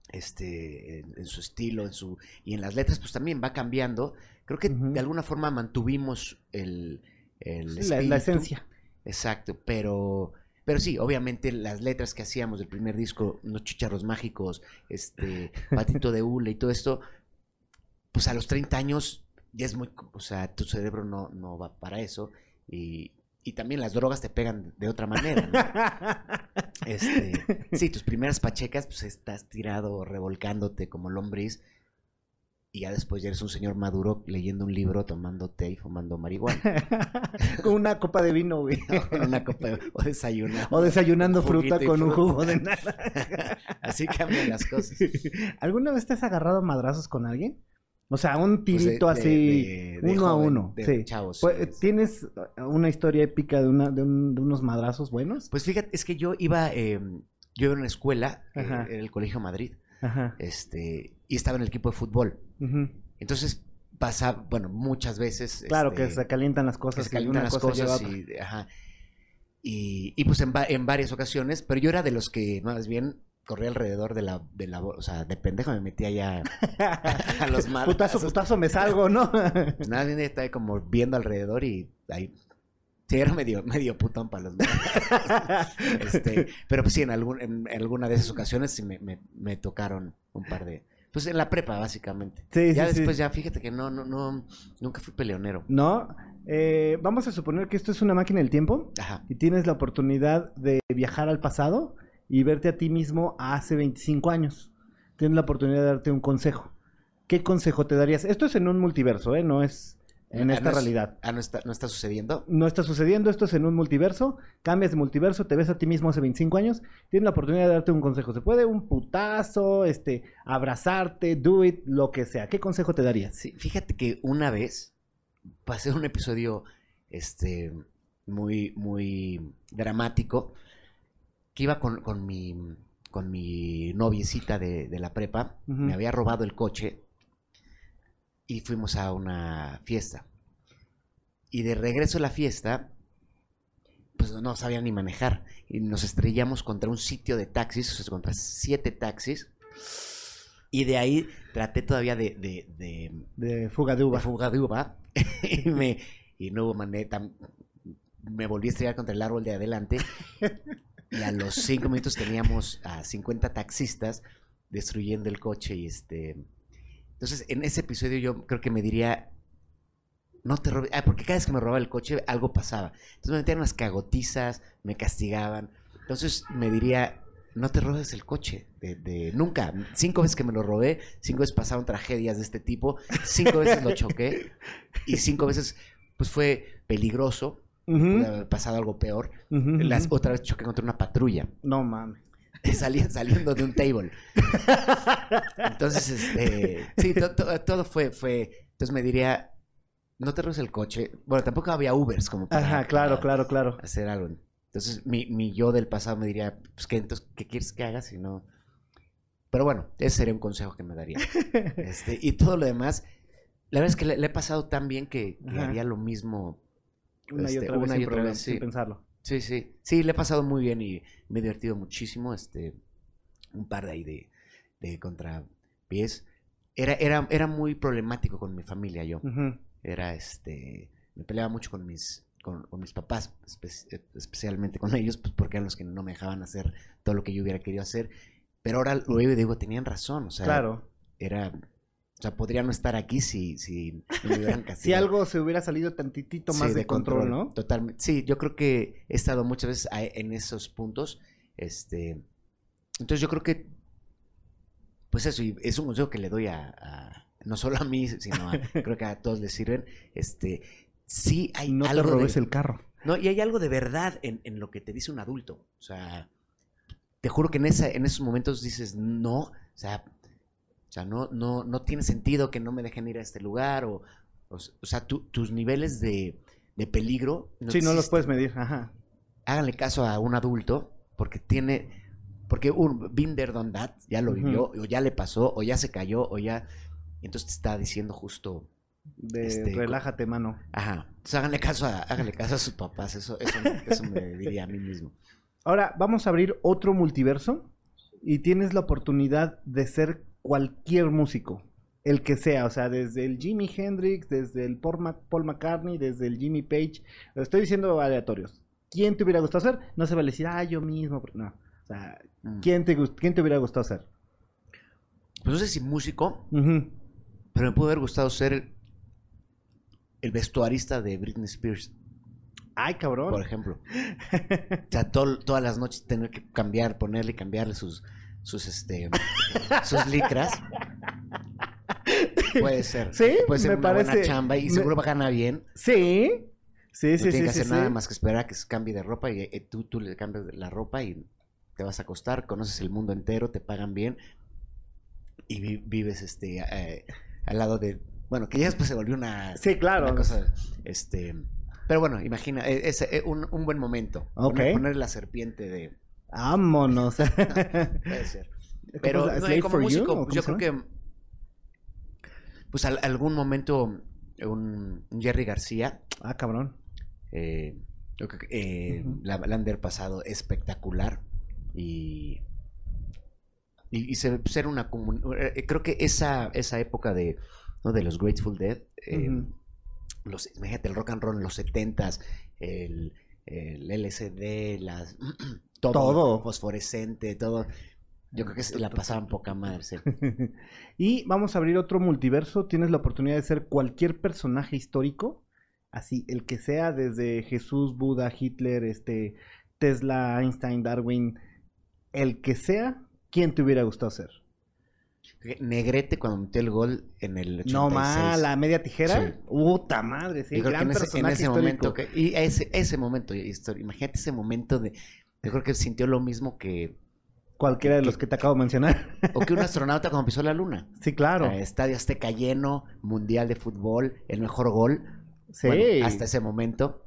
Speaker 2: este en, en su estilo, en su y en las letras pues también va cambiando. Creo que de alguna forma mantuvimos el, el
Speaker 1: Sí, la, esencia.
Speaker 2: Exacto, pero pero sí, obviamente las letras que hacíamos del primer disco, unos chicharros mágicos, este, patito de hule y todo esto, pues a los 30 años ya es muy, o sea, tu cerebro no, no va para eso y, y también las drogas te pegan de otra manera, ¿no? Este, sí, tus primeras pachecas, pues estás tirado revolcándote como lombriz y ya después ya eres un señor maduro leyendo un libro, tomando té y fumando marihuana.
Speaker 1: con una copa de vino, güey.
Speaker 2: con una copa de- o desayunando.
Speaker 1: O desayunando
Speaker 2: Un
Speaker 1: fruta
Speaker 2: y
Speaker 1: con un jugo de naranja.
Speaker 2: Así cambian las cosas.
Speaker 1: ¿Alguna vez te has agarrado a madrazos con alguien? O sea, un
Speaker 2: Pues de-
Speaker 1: tirito así,
Speaker 2: de- de
Speaker 1: uno a uno.
Speaker 2: de
Speaker 1: sí.
Speaker 2: chavos,
Speaker 1: Pues. ¿Tienes una historia épica de, una, de, un- de unos madrazos buenos?
Speaker 2: Pues fíjate, es que yo iba, eh, yo iba en una escuela, eh, en el Colegio Madrid,
Speaker 1: Ajá.
Speaker 2: este, y estaba en el equipo de fútbol. Entonces pasaba, bueno, muchas veces.
Speaker 1: Claro
Speaker 2: este,
Speaker 1: que se calientan las
Speaker 2: que
Speaker 1: cosas.
Speaker 2: se
Speaker 1: y
Speaker 2: calientan las
Speaker 1: cosa a
Speaker 2: cosas y, ajá. Y, y, pues en, en varias ocasiones, pero yo era de los que más bien corría alrededor de la, de la, o sea, de pendejo me metía ya a los madrazos.
Speaker 1: Putazo, putazo, me salgo, ¿no?
Speaker 2: Pues nada, bien estaba como viendo alrededor y ahí. Sí, era medio, medio putón para los este, pero pues sí, en, algún, en, alguna de esas ocasiones sí me, me, me tocaron un par de. Pues en la prepa, básicamente.
Speaker 1: Sí,
Speaker 2: ya
Speaker 1: sí, sí.
Speaker 2: después, ya fíjate que no, no, no, nunca fui peleonero.
Speaker 1: No, eh, vamos a suponer que esto es una máquina del tiempo
Speaker 2: Ajá.
Speaker 1: y tienes la oportunidad de viajar al pasado y verte a ti mismo hace 25 años. Tienes la oportunidad de darte un consejo. ¿Qué consejo te darías? Esto es en un multiverso, ¿eh? No es en
Speaker 2: Ah,
Speaker 1: esta
Speaker 2: no es-
Speaker 1: realidad.
Speaker 2: Ah, no está, no está sucediendo.
Speaker 1: No está sucediendo, esto es en un multiverso. Cambias de multiverso, te ves a ti mismo hace 25 años. Tienes la oportunidad de darte un consejo. Se puede un putazo, este, abrazarte, do it, lo que sea. ¿Qué consejo te darías?
Speaker 2: Sí, fíjate que una vez pasé un episodio este muy, muy dramático que iba con, con mi con mi noviecita de, de la prepa, me había robado el coche y fuimos a una fiesta. Y de regreso a la fiesta, pues no sabía ni manejar. Y nos estrellamos contra un sitio de taxis, o sea, contra siete taxis. Y de ahí traté todavía de, de, de,
Speaker 1: De fuga de
Speaker 2: de
Speaker 1: uva.
Speaker 2: fuga de uva. y, me, y no hubo manera. Me volví a estrellar contra el árbol de adelante. y a los cinco minutos teníamos a 50 taxistas destruyendo el coche. Y este. Entonces, en ese episodio yo creo que me diría. No te robes. Ah, porque cada vez que me robaba el coche, algo pasaba. Entonces me metían unas cagotizas, me castigaban. Entonces me diría. No te robes el coche, de, de- nunca. Cinco veces que me lo robé, cinco veces pasaron tragedias de este tipo, cinco veces lo choqué y cinco veces pues fue peligroso, Puede haber pasado algo peor.
Speaker 1: ujú,
Speaker 2: Las,
Speaker 1: ujú.
Speaker 2: otra vez choqué contra una patrulla,
Speaker 1: No mames.
Speaker 2: salía, saliendo de un table. Entonces, este, sí, to- to- todo fue, fue, entonces me diría, no te robes el coche. Bueno, tampoco había Ubers como para,
Speaker 1: Ajá, claro,
Speaker 2: para
Speaker 1: claro, claro.
Speaker 2: hacer algo. Entonces, mi, mi yo del pasado me diría, pues, ¿qué, entonces, ¿qué quieres que haga si no? Pero bueno, ese sería un consejo que me daría. Este, y todo lo demás, la verdad es que le, le he pasado tan bien que, que haría lo mismo.
Speaker 1: Una y
Speaker 2: Este,
Speaker 1: otra vez
Speaker 2: una
Speaker 1: sin
Speaker 2: otra sí.
Speaker 1: pensarlo.
Speaker 2: Sí, sí. Sí, le he pasado muy bien y me he divertido muchísimo. Este, un par de ahí de, de contrapiés. Era, era, era muy problemático con mi familia yo. Era este. Me peleaba mucho con mis, con, con mis papás, espe- especialmente con ellos, pues porque eran los que no me dejaban hacer todo lo que yo hubiera querido hacer. Pero ahora lo veo y digo, tenían razón. O sea,
Speaker 1: Claro.
Speaker 2: era. O sea, podría no estar aquí si, si me hubieran castigado.
Speaker 1: Si algo se hubiera salido tantitito más
Speaker 2: Sí,
Speaker 1: de, control, ¿no?
Speaker 2: Totalmente. Sí, yo creo que he estado muchas veces en esos puntos. Este. Entonces yo creo que. Pues eso, y es un consejo que le doy a. a- no solo a mí, sino a, creo que a todos les sirven. Este. Sí hay
Speaker 1: No te
Speaker 2: algo
Speaker 1: robes
Speaker 2: de,
Speaker 1: el carro.
Speaker 2: No, y hay algo de verdad en, en lo que te dice un adulto. O sea, te juro que en, esa, en esos momentos dices, no, o sea, o sea no, no, no tiene sentido que no me dejen ir a este lugar. O, o, sea, tu- tus niveles de, de peligro.
Speaker 1: sí, no los puedes medir. Ajá.
Speaker 2: Háganle caso a un adulto porque tiene. Porque un been there, done that, ya lo vivió, o ya le pasó, o ya se cayó, o ya. Entonces te está diciendo justo.
Speaker 1: De
Speaker 2: Este,
Speaker 1: relájate, mano.
Speaker 2: Ajá. Entonces háganle caso a, háganle caso a sus papás. Eso, eso, eso me diría a mí mismo.
Speaker 1: Ahora vamos a abrir otro multiverso y tienes la oportunidad de ser cualquier músico, el que sea, o sea, desde el Jimi Hendrix, desde el Paul, McCartney, desde el Jimmy Page, lo estoy diciendo aleatorios. ¿Quién te hubiera gustado ser? No se va a decir, ah, yo mismo, no. O sea,
Speaker 2: Mm.
Speaker 1: ¿quién te, quién te hubiera gustado ser?
Speaker 2: Pues no sé si músico, pero me pudo haber gustado ser el, el vestuarista de Britney Spears,
Speaker 1: Ay, cabrón.
Speaker 2: por ejemplo. O sea, todas las noches tener que cambiar, ponerle cambiarle sus, sus, este, sus licras. Puede ser.
Speaker 1: Sí,
Speaker 2: Puede ser
Speaker 1: me
Speaker 2: una buena
Speaker 1: parece-
Speaker 2: chamba y
Speaker 1: me-
Speaker 2: seguro gana bien.
Speaker 1: Sí, sí,
Speaker 2: No
Speaker 1: sí,
Speaker 2: tiene
Speaker 1: sí,
Speaker 2: que hacer
Speaker 1: sí.
Speaker 2: nada más que esperar a que se cambie de ropa y eh, tú, tú le cambias la ropa y te vas a acostar, conoces el mundo entero, te pagan bien y vi- vives este eh, al lado de bueno que ya después se volvió una,
Speaker 1: Sí, claro.
Speaker 2: una cosa este pero bueno imagina eh, es, eh, un, un buen momento
Speaker 1: Ok.
Speaker 2: poner, poner la serpiente de
Speaker 1: Vámonos.
Speaker 2: puede ser pero
Speaker 1: ¿Cómo se-
Speaker 2: no, como músico pues, yo creo que pues al- algún momento un, un Jerry García
Speaker 1: Ah, cabrón.
Speaker 2: eh, eh,
Speaker 1: Ujú.
Speaker 2: la, la han pasado espectacular y, y, y se- ser una comun- eh, creo que esa, esa época de, ¿no? de los Grateful Dead, eh, los, imagínate el rock and roll en los setentas, el, el LCD, las, todo,
Speaker 1: Todo.
Speaker 2: fosforescente, todo. Yo creo que se la pasaban poca madre. sí.
Speaker 1: y vamos a abrir otro multiverso. Tienes la oportunidad de ser cualquier personaje histórico. Así, el que sea, desde Jesús, Buda, Hitler, este, Tesla, Einstein, Darwin, el que sea, ¿quién te hubiera gustado ser?
Speaker 2: Negrete cuando metió el gol en el 86.
Speaker 1: No más, la media tijera.
Speaker 2: Sí.
Speaker 1: Puta madre, sí,
Speaker 2: Yo creo que en ese, en
Speaker 1: personaje
Speaker 2: ese
Speaker 1: histórico.
Speaker 2: momento, que, y ese, ese momento, imagínate ese momento de, yo creo que sintió lo mismo que,
Speaker 1: Cualquiera de los que te acabo de mencionar.
Speaker 2: o que un astronauta cuando pisó la luna.
Speaker 1: sí, claro.
Speaker 2: O sea, estadio Azteca lleno, mundial de fútbol, el mejor gol.
Speaker 1: sí.
Speaker 2: Bueno, hasta ese momento.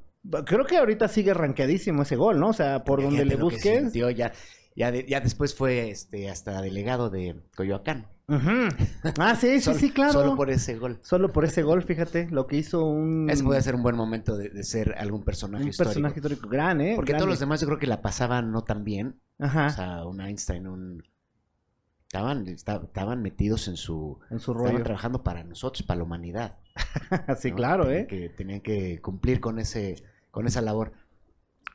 Speaker 1: Creo que ahorita sigue rankeadísimo ese gol, ¿no? O sea, por donde le busques.
Speaker 2: sintió ya, ya, de- ya después fue este, hasta delegado de Coyoacán.
Speaker 1: Ah, sí, sí,
Speaker 2: Solo-
Speaker 1: sí, claro.
Speaker 2: Solo por ese gol.
Speaker 1: Solo por ese gol, fíjate, lo que hizo un,
Speaker 2: Ese puede ser un buen momento de, de ser algún personaje
Speaker 1: un
Speaker 2: histórico.
Speaker 1: personaje histórico gran, ¿eh?
Speaker 2: Porque
Speaker 1: Grande.
Speaker 2: todos los demás yo creo que la pasaban no tan bien.
Speaker 1: Ajá,
Speaker 2: O sea, un Einstein, un... Estaban, esta- estaban metidos en su...
Speaker 1: en su
Speaker 2: Estaban
Speaker 1: rollo.
Speaker 2: trabajando para nosotros, para la humanidad.
Speaker 1: sí,
Speaker 2: ¿no?
Speaker 1: claro,
Speaker 2: Tenían
Speaker 1: ¿eh?
Speaker 2: Que, tenían que cumplir con ese con esa labor.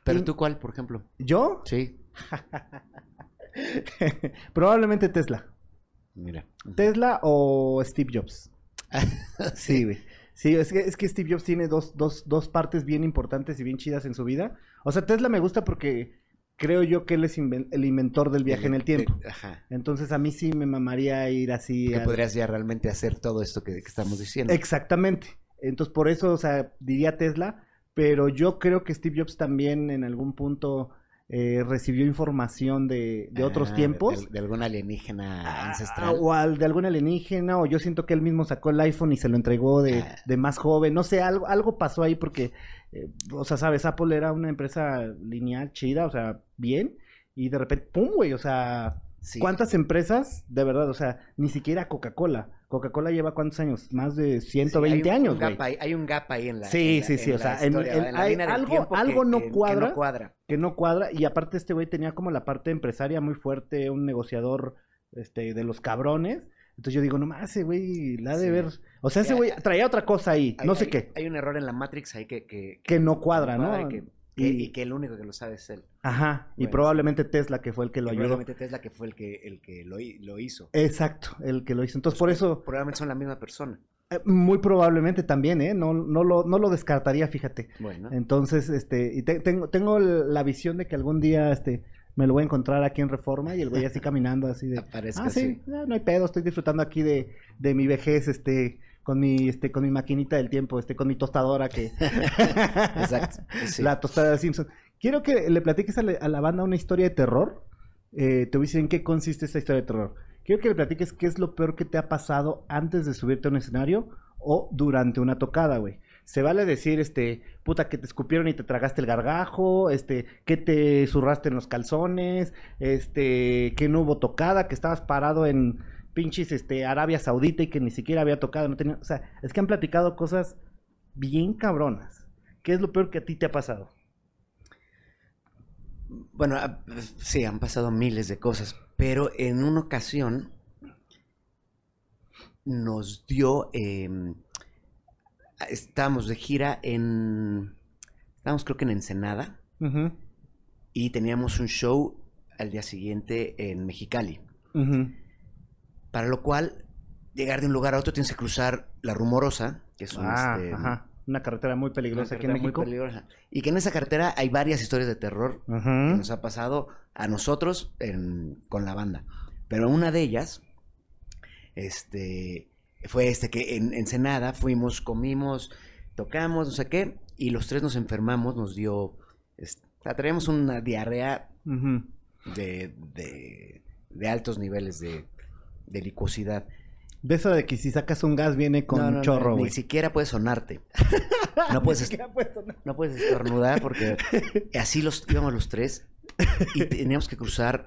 Speaker 2: Pero
Speaker 1: Y-
Speaker 2: tú, ¿cuál, por ejemplo?
Speaker 1: ¿Yo?
Speaker 2: Sí,
Speaker 1: Probablemente Tesla.
Speaker 2: Mira.
Speaker 1: ¿Tesla o Steve Jobs? Sí, güey. Sí, es que, es que Steve Jobs tiene dos, dos, dos partes bien importantes y bien chidas en su vida. O sea, Tesla me gusta porque creo yo que él es el inventor del viaje en el tiempo.
Speaker 2: Ajá.
Speaker 1: Entonces a mí sí me mamaría ir así.
Speaker 2: Que podrías ya realmente hacer todo esto que, que estamos diciendo.
Speaker 1: Exactamente. Entonces por eso, o sea, diría Tesla, pero yo creo que Steve Jobs también en algún punto eh, recibió información de, de otros
Speaker 2: Ah,
Speaker 1: tiempos.
Speaker 2: De, de algún alienígena
Speaker 1: Ah,
Speaker 2: ancestral.
Speaker 1: O al, de algún alienígena, o yo siento que él mismo sacó el iPhone y se lo entregó de,
Speaker 2: Ah.
Speaker 1: de más joven. No sé, algo, algo pasó ahí porque, eh, o sea, sabes, Apple era una empresa lineal chida, o sea, bien, y de repente, ¡pum, güey! O sea,
Speaker 2: Sí.
Speaker 1: ¿cuántas empresas? De verdad, o sea, ni siquiera Coca-Cola. Coca-Cola lleva cuántos años? Más de
Speaker 2: Sí,
Speaker 1: 120
Speaker 2: hay un-
Speaker 1: años,
Speaker 2: un
Speaker 1: güey.
Speaker 2: gap ahí- hay un gap ahí en la.
Speaker 1: Sí,
Speaker 2: en la-
Speaker 1: sí, sí,
Speaker 2: en
Speaker 1: o sea, en-
Speaker 2: historia,
Speaker 1: en- hay algo-
Speaker 2: que-
Speaker 1: algo no
Speaker 2: que- que
Speaker 1: cuadra.
Speaker 2: no cuadra.
Speaker 1: que no cuadra y aparte este güey tenía como la parte empresaria muy fuerte, un negociador este, de los cabrones. Entonces yo digo, no más, ese güey, la ha de
Speaker 2: Sí.
Speaker 1: ver. O sea, ese
Speaker 2: Sí,
Speaker 1: güey traía otra cosa ahí,
Speaker 2: Hay-
Speaker 1: no sé
Speaker 2: hay-
Speaker 1: qué,
Speaker 2: Hay un error en la Matrix ahí que... que,
Speaker 1: que no cuadra, ¿no?
Speaker 2: cuadra y que,
Speaker 1: Y-
Speaker 2: y que el único que lo sabe es él.
Speaker 1: Ajá, y probablemente Tesla, que fue el que lo
Speaker 2: Y
Speaker 1: ayudó.
Speaker 2: probablemente Tesla que fue el que, el que lo, hi- lo hizo.
Speaker 1: Exacto, el que lo hizo. Entonces, por eso,
Speaker 2: Probablemente son la misma persona.
Speaker 1: eh, muy probablemente también, ¿eh? No, no, lo, no lo descartaría, fíjate.
Speaker 2: Bueno.
Speaker 1: Entonces, este, y te- tengo, tengo la visión de que algún día, este, me lo voy a encontrar aquí en Reforma y el güey así caminando así de,
Speaker 2: Aparezca
Speaker 1: ah, sí, ah, no hay pedo, estoy disfrutando aquí de, de mi vejez, este, con mi, este, con mi maquinita del tiempo, este, con mi tostadora que,
Speaker 2: Exacto. sí.
Speaker 1: la tostada de Simpson. Quiero que le platiques a la, a la banda una historia de terror. Eh, te voy a decir en qué consiste esta historia de terror. Quiero que le platiques qué es lo peor que te ha pasado antes de subirte a un escenario o durante una tocada, güey. Se vale decir, este, puta, que te escupieron y te tragaste el gargajo, este, que te zurraste en los calzones, este, que no hubo tocada, que estabas parado en pinches, este, Arabia Saudita y que ni siquiera había tocado, no tenía, o sea, es que han platicado cosas bien cabronas. ¿Qué es lo peor que a ti te ha pasado?
Speaker 2: Bueno, ah, sí, han pasado miles de cosas, pero en una ocasión nos dio, eh, estábamos de gira en, estábamos creo que en Ensenada y teníamos un show al día siguiente en Mexicali,
Speaker 1: ujú.
Speaker 2: Para lo cual llegar de un lugar a otro tienes que cruzar la Rumorosa, que es un,
Speaker 1: Ah,
Speaker 2: este,
Speaker 1: ajá. Una carretera muy peligrosa aquí en
Speaker 2: carretera muy
Speaker 1: México.
Speaker 2: peligrosa. Y que en esa carretera hay varias historias de terror que nos ha pasado a nosotros en- con la banda. Pero una de ellas, este, fue este que en Ensenada fuimos, comimos, tocamos, no sé qué, y los tres nos enfermamos, nos dio, este, traíamos una diarrea de, de altos niveles de, de licuosidad.
Speaker 1: De eso de que si sacas un gas viene con
Speaker 2: No, no, no,
Speaker 1: chorro,
Speaker 2: Ni
Speaker 1: güey.
Speaker 2: siquiera puedes sonarte. No puedes,
Speaker 1: puedes sonar.
Speaker 2: no puedes estornudar porque así los íbamos los tres y teníamos que cruzar,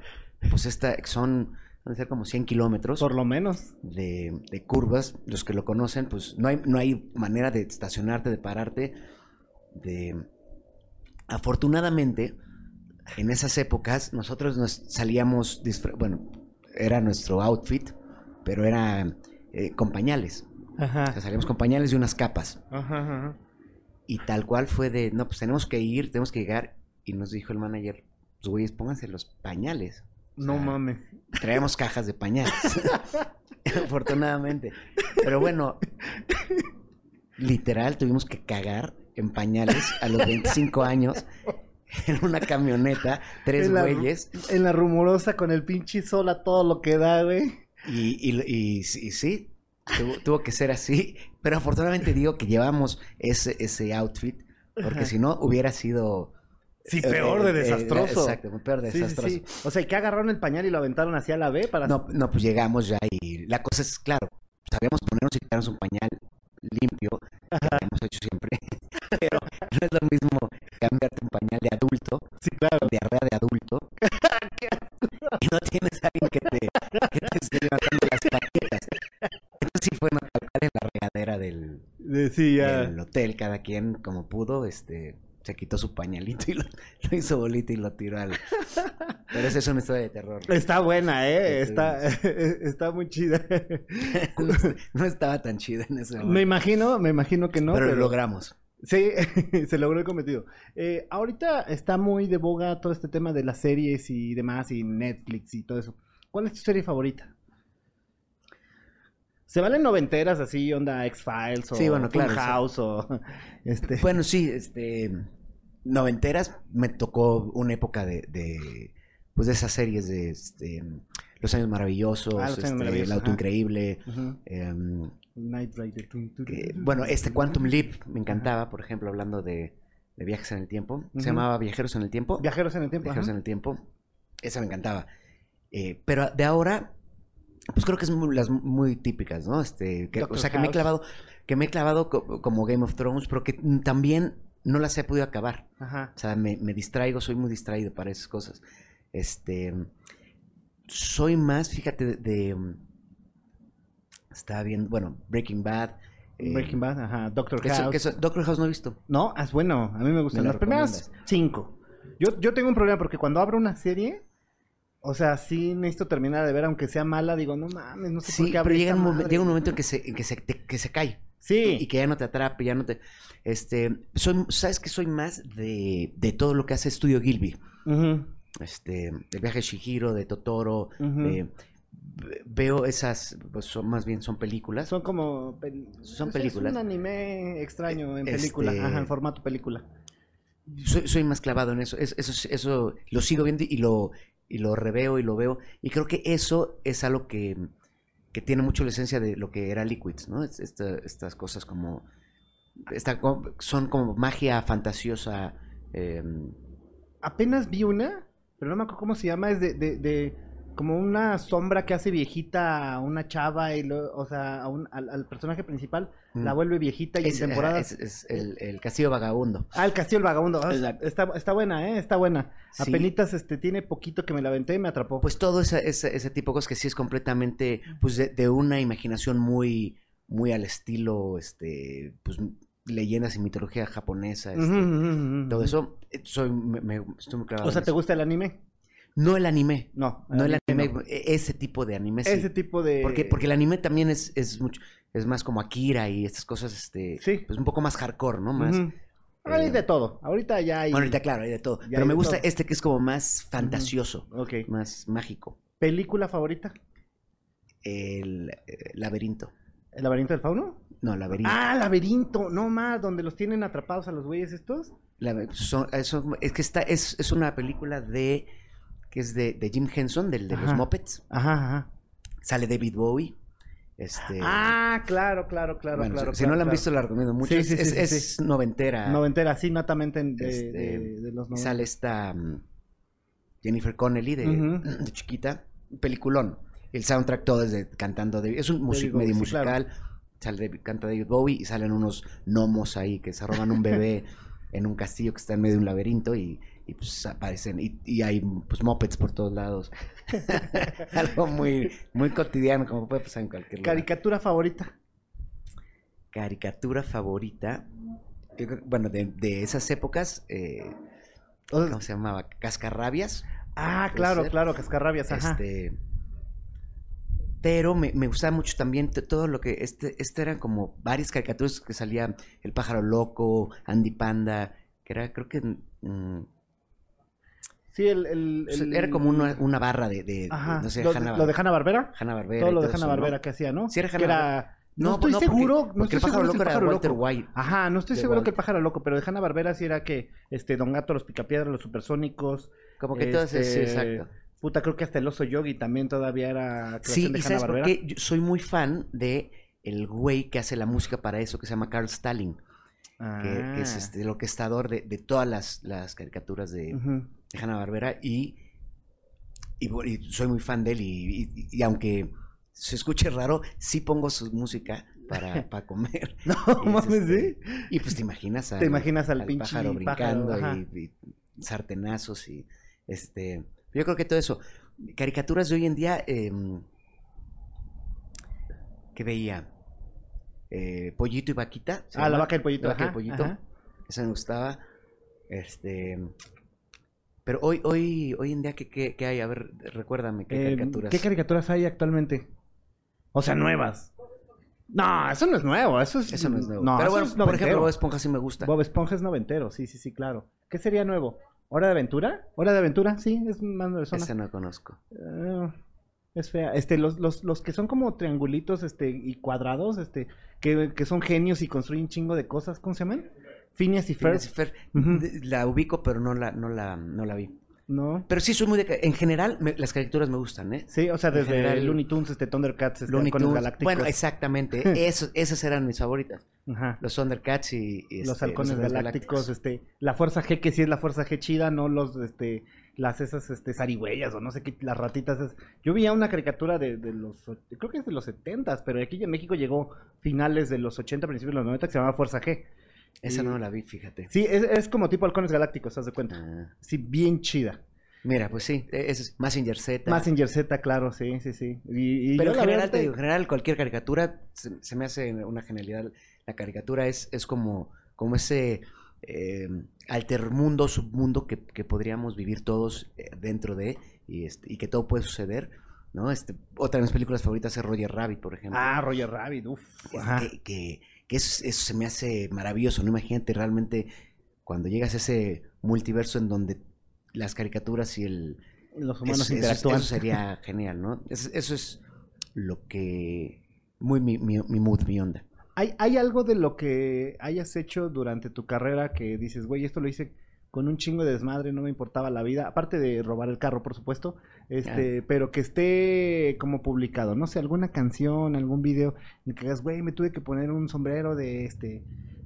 Speaker 2: pues esta, son, van a ser como 100 kilómetros
Speaker 1: Por lo menos.
Speaker 2: de, de curvas. Los que lo conocen, pues no hay, no hay manera de estacionarte, de pararte. De... Afortunadamente, en esas épocas, nosotros nos salíamos, bueno, era nuestro outfit, pero era eh, con pañales. O
Speaker 1: Ajá.
Speaker 2: sea, salíamos con pañales y unas capas.
Speaker 1: Ajá, ajá.
Speaker 2: Y tal cual fue de, no, pues tenemos que ir, tenemos que llegar. Y nos dijo el manager, pues güeyes, pónganse los pañales. O
Speaker 1: No mames.
Speaker 2: Traemos cajas de pañales. Afortunadamente. Pero bueno, literal tuvimos que cagar en pañales a los 25 años en una camioneta, tres
Speaker 1: En la-
Speaker 2: güeyes.
Speaker 1: En la rumorosa con el pinche sol a todo lo que da, güey.
Speaker 2: Y, y, y- y sí, tuvo, tuvo que ser así. Pero afortunadamente digo que llevamos ese, ese outfit, porque si no hubiera sido...
Speaker 1: Sí,
Speaker 2: eh,
Speaker 1: peor de
Speaker 2: eh,
Speaker 1: desastroso.
Speaker 2: exacto, peor de
Speaker 1: Sí, sí,
Speaker 2: desastroso.
Speaker 1: sí. O sea, que agarraron el pañal y lo aventaron hacia la B para...
Speaker 2: No, no, pues llegamos ya y la cosa es, claro, sabíamos ponernos y quitarnos un pañal limpio, que habíamos hecho siempre, pero no es lo mismo cambiarte un pañal de adulto,
Speaker 1: Sí, claro.
Speaker 2: diarrea de adulto, y no tienes a alguien que te, que te esté levantando las paquetas. Entonces sí fue una tal cual en la regadera del,
Speaker 1: De- Sí, ya.
Speaker 2: del hotel, cada quien como pudo, este se quitó su pañalito y lo, lo hizo bolita y lo tiró al... Pero esa es una historia de terror.
Speaker 1: Está buena, ¿eh?
Speaker 2: Este,
Speaker 1: Está, está muy chida.
Speaker 2: no, no estaba tan chida en ese
Speaker 1: Me
Speaker 2: momento.
Speaker 1: imagino, me imagino que no.
Speaker 2: pero,
Speaker 1: pero
Speaker 2: lo logramos.
Speaker 1: Sí, se logró el cometido. Eh, ahorita está muy de boga todo este tema de las series y demás, y Netflix y todo eso. ¿Cuál es tu serie favorita? ¿Se valen noventeras así, onda X-Files o
Speaker 2: Sí, bueno, claro, sí.
Speaker 1: House o este?
Speaker 2: Bueno, sí, este. Noventeras me tocó una época de. de pues de esas series de este, Los Años Maravillosos,
Speaker 1: Ah, Los Años
Speaker 2: este,
Speaker 1: Maravillosos,
Speaker 2: El Auto. Increíble. Em,
Speaker 1: Knight Rider. Tum, tum,
Speaker 2: que-
Speaker 1: tum,
Speaker 2: bueno, este
Speaker 1: tum,
Speaker 2: Quantum
Speaker 1: tum.
Speaker 2: Leap me encantaba, por ejemplo, hablando de, de viajes en el tiempo. Se llamaba Viajeros en el Tiempo.
Speaker 1: Viajeros en el tiempo.
Speaker 2: Viajeros en el Tiempo. Esa me encantaba. Eh, pero de ahora, pues creo que es muy, las muy típicas, ¿no? Este, que- o sea, que me he clavado, que me he clavado co- como Game of Thrones, pero que también no las he podido acabar.
Speaker 1: Ajá.
Speaker 2: O sea, me, me distraigo, soy muy distraído para esas cosas. Este, soy más, fíjate, de, de, um, estaba viendo, bueno, Breaking Bad. eh,
Speaker 1: Breaking Bad, ajá. Doctor
Speaker 2: eso-
Speaker 1: House.
Speaker 2: que eso- Doctor House no he visto.
Speaker 1: No, es bueno. A mí me gustan
Speaker 2: ¿Me la
Speaker 1: las primeras cinco. Yo, yo tengo un problema porque cuando abro una serie, O sea, sí necesito terminar de ver, aunque sea mala, digo, no mames, no sé por
Speaker 2: Sí,
Speaker 1: qué
Speaker 2: pero
Speaker 1: abrí
Speaker 2: llega
Speaker 1: esta
Speaker 2: un,
Speaker 1: madre.
Speaker 2: llega un momento en que se, en que se, te- que se cae.
Speaker 1: Sí.
Speaker 2: Y que ya no te atrape, ya no te... Este, soy, ¿sabes que soy más de, de todo lo que hace Estudio Gilby?
Speaker 1: Ujú,
Speaker 2: Este, el viaje de Shihiro, de Totoro, de- veo esas, pues son, más bien son películas.
Speaker 1: Son como... pel-
Speaker 2: Son películas.
Speaker 1: Es un anime extraño en
Speaker 2: Este-
Speaker 1: película, ajá, en formato película.
Speaker 2: Soy, soy más clavado en eso. Es- eso. Eso lo sigo viendo y lo, y lo reveo y lo veo. Y creo que eso es algo que, que tiene mucho la esencia de lo que era Liquids, ¿no? Es- esta- estas cosas como... esta son como magia fantasiosa. eh,
Speaker 1: Apenas vi una, pero no me acuerdo cómo se llama, es de, de, de como una sombra que hace viejita a una chava y lo, o sea, a un- al, al personaje principal la
Speaker 2: mm,
Speaker 1: vuelve viejita y
Speaker 2: es,
Speaker 1: en temporadas...
Speaker 2: es- es el, el Castillo Vagabundo.
Speaker 1: Ah, el Castillo Vagabundo. Ah, está, está buena, ¿eh? Está buena.
Speaker 2: Sí.
Speaker 1: Apenitas, este, tiene poquito que me la aventé y me atrapó.
Speaker 2: Pues todo ese, ese, ese tipo de cosas que sí es completamente, pues de, de una imaginación muy, muy al estilo, este, pues leyendas y mitología japonesa, este, todo eso, eh, soy, me, me- estoy muy clavado
Speaker 1: O sea, ¿te gusta el anime?
Speaker 2: No el anime,
Speaker 1: No.
Speaker 2: no el anime,
Speaker 1: no.
Speaker 2: e- ese tipo de anime sí.
Speaker 1: Ese tipo de...
Speaker 2: Porque, porque el anime también es, es mucho, es más como Akira y estas cosas, este,
Speaker 1: Sí.
Speaker 2: pues un poco más hardcore, ¿no? Más,
Speaker 1: Ujú. Hay
Speaker 2: eh,
Speaker 1: de todo. Ahorita ya hay...
Speaker 2: bueno, ahorita claro, hay de todo, pero me gusta
Speaker 1: todo.
Speaker 2: este que es como más fantasioso,
Speaker 1: Ok.
Speaker 2: más mágico,
Speaker 1: ¿Película favorita?
Speaker 2: el eh, laberinto.
Speaker 1: ¿El laberinto del fauno?
Speaker 2: No, laberinto.
Speaker 1: Ah, laberinto. No más, donde los tienen atrapados a los güeyes estos.
Speaker 2: La- son- eso- es que está, es, es una película de que es de, de Jim Henson, del de los. Muppets.
Speaker 1: Ajá, ajá.
Speaker 2: Sale David Bowie. Este,
Speaker 1: Ah, claro, claro, claro,
Speaker 2: bueno,
Speaker 1: claro.
Speaker 2: si
Speaker 1: claro,
Speaker 2: no la han
Speaker 1: claro.
Speaker 2: visto, la recomiendo mucho.
Speaker 1: Sí,
Speaker 2: es
Speaker 1: sí,
Speaker 2: es-
Speaker 1: sí,
Speaker 2: es
Speaker 1: sí.
Speaker 2: noventera.
Speaker 1: Noventera, sí, natamente en- de,
Speaker 2: Este,
Speaker 1: de- de los noventa.
Speaker 2: sale esta mm, Jennifer Connelly de, chiquita. Peliculón. El soundtrack todo es de cantando. Es un music, medio musical. Sale canta David Bowie y salen unos gnomos ahí que se roban un bebé en un castillo que está en medio de un laberinto y, y, pues aparecen. Y, y hay pues mopeds por todos lados. Algo muy, muy cotidiano, como puede pasar en cualquier lugar.
Speaker 1: Caricatura favorita.
Speaker 2: Caricatura favorita. bueno, de, de esas épocas, eh, ¿cómo se llamaba? Cascarrabias.
Speaker 1: ah, claro,
Speaker 2: ser.
Speaker 1: claro, cascarrabias, ajá.
Speaker 2: Este, pero me, me gustaba mucho también todo lo que, este, este eran como varias caricaturas que salía El pájaro loco, Andy Panda, que era, creo que, mm,
Speaker 1: Sí, el... el-
Speaker 2: o sea,
Speaker 1: el-
Speaker 2: era como una, una barra de, de- de,
Speaker 1: Ajá.
Speaker 2: no sé,
Speaker 1: lo,
Speaker 2: Hanna,
Speaker 1: lo de Hanna Barbera.
Speaker 2: Barbera.
Speaker 1: Todo lo de Hanna Barbera que hacía, ¿no?
Speaker 2: Sí era
Speaker 1: Que
Speaker 2: Hanna-Barbera.
Speaker 1: No, estoy seguro, no
Speaker 2: porque
Speaker 1: estoy
Speaker 2: el pájaro
Speaker 1: seguro
Speaker 2: loco
Speaker 1: el
Speaker 2: era
Speaker 1: pájaro
Speaker 2: Walter
Speaker 1: loco.
Speaker 2: White.
Speaker 1: Ajá, no estoy seguro que el pájaro loco, pero de Hanna Barbera sí era que este Don Gato, los Picapiedras, los supersónicos.
Speaker 2: Como que todo ese, sí,
Speaker 1: este,
Speaker 2: exacto.
Speaker 1: Puta, creo que hasta el oso yogi también todavía era
Speaker 2: Sí,
Speaker 1: de
Speaker 2: y ¿sabes por
Speaker 1: Hanna-Barbera.
Speaker 2: qué? Yo soy muy fan de el güey que hace la música para eso, que se llama Carl Stalling, que, que es
Speaker 1: Ah.
Speaker 2: este, el orquestador de, de todas las, las caricaturas de,
Speaker 1: Ujú.
Speaker 2: de Hanna-Barbera y, y, soy muy fan de él y, y- aunque se escuche raro, sí pongo su música para, para comer.
Speaker 1: No, mames,
Speaker 2: este,
Speaker 1: ¿sí?
Speaker 2: Y pues te imaginas al,
Speaker 1: Te imaginas al,
Speaker 2: al
Speaker 1: pinche
Speaker 2: pájaro brincando y sartenazos y este yo creo que todo eso caricaturas de hoy en día em, que veía Eh, pollito y vaquita ¿se
Speaker 1: Ah, la vaca y el pollito.
Speaker 2: La vaca y el pollito
Speaker 1: ajá.
Speaker 2: esa me gustaba este pero hoy hoy hoy en día qué, qué- qué hay a ver recuérdame qué
Speaker 1: Eh,
Speaker 2: caricaturas
Speaker 1: ¿Qué caricaturas hay actualmente? O sea, nuevas. No, eso no es nuevo, eso es...
Speaker 2: eso no es nuevo
Speaker 1: No,
Speaker 2: pero bueno
Speaker 1: es
Speaker 2: por ejemplo. Bob Esponja sí me gusta
Speaker 1: Bob Esponja es noventero, sí, sí, sí, claro. ¿Qué sería nuevo? ¿Hora de aventura? ¿Hora de aventura? Sí, es más nueva
Speaker 2: esa no conozco
Speaker 1: Eh, es fea. Este, los, los, los que son como triangulitos, este, y cuadrados, este, que, que son genios y construyen chingo de cosas, ¿cómo se llaman? Phineas y.
Speaker 2: Phineas de- la ubico pero no la no la no la vi
Speaker 1: ¿No?
Speaker 2: Pero sí, soy muy de... En general, me- las caricaturas me gustan, ¿eh?
Speaker 1: Sí, o sea, desde
Speaker 2: general-
Speaker 1: Looney Tunes, este, Thundercats, este,
Speaker 2: Looney
Speaker 1: Halcones
Speaker 2: Tunes.
Speaker 1: Galácticos.
Speaker 2: Bueno, exactamente. Eso, esas eran mis favoritas.
Speaker 1: Ajá.
Speaker 2: Los Thundercats y... y,
Speaker 1: los
Speaker 2: este,
Speaker 1: halcones galácticos, este, la fuerza G que sí es la fuerza G chida, no los, este, las esas, este, zarigüeyas o no sé qué, las ratitas. es- Yo vi una caricatura de, de los, creo que es de los setentas, pero aquí en México llegó finales de los 80, principios de los 90, que se llamaba Fuerza G.
Speaker 2: Esa
Speaker 1: Y-
Speaker 2: no la vi, fíjate.
Speaker 1: Sí, es, es como tipo halcones galácticos, ¿te das de cuenta?
Speaker 2: Ah,
Speaker 1: Sí, bien chida.
Speaker 2: mira, pues sí, e- es Massinger Z.
Speaker 1: Mazinger Z, claro, sí, sí, sí. Y, y
Speaker 2: Pero en general, te digo, en general, cualquier caricatura se, se me hace una genialidad. La caricatura es, es como, como ese eh, altermundo, submundo que, que podríamos vivir todos eh, dentro de y, este, y que todo puede suceder, ¿no? Este, otra de mis películas favoritas es Roger Rabbit, por ejemplo.
Speaker 1: Ah, Roger Rabbit, uff.
Speaker 2: Que, que, que eso, eso, se me hace maravilloso, ¿no? Imagínate realmente cuando llegas a ese multiverso en donde las caricaturas y el...
Speaker 1: Los humanos
Speaker 2: eso,
Speaker 1: interactúan.
Speaker 2: Eso, sería genial, ¿no? Eso, eso, es lo que... Muy mi, mi, mi mood, mi onda.
Speaker 1: ¿Hay, ¿Hay algo de lo que hayas hecho durante tu carrera que dices, güey, esto lo hice con un chingo de desmadre, no me importaba la vida, aparte de robar el carro, por supuesto, este, ah. pero que esté como publicado, no sé, alguna canción, algún video en que digas, güey, me tuve que poner un sombrero de este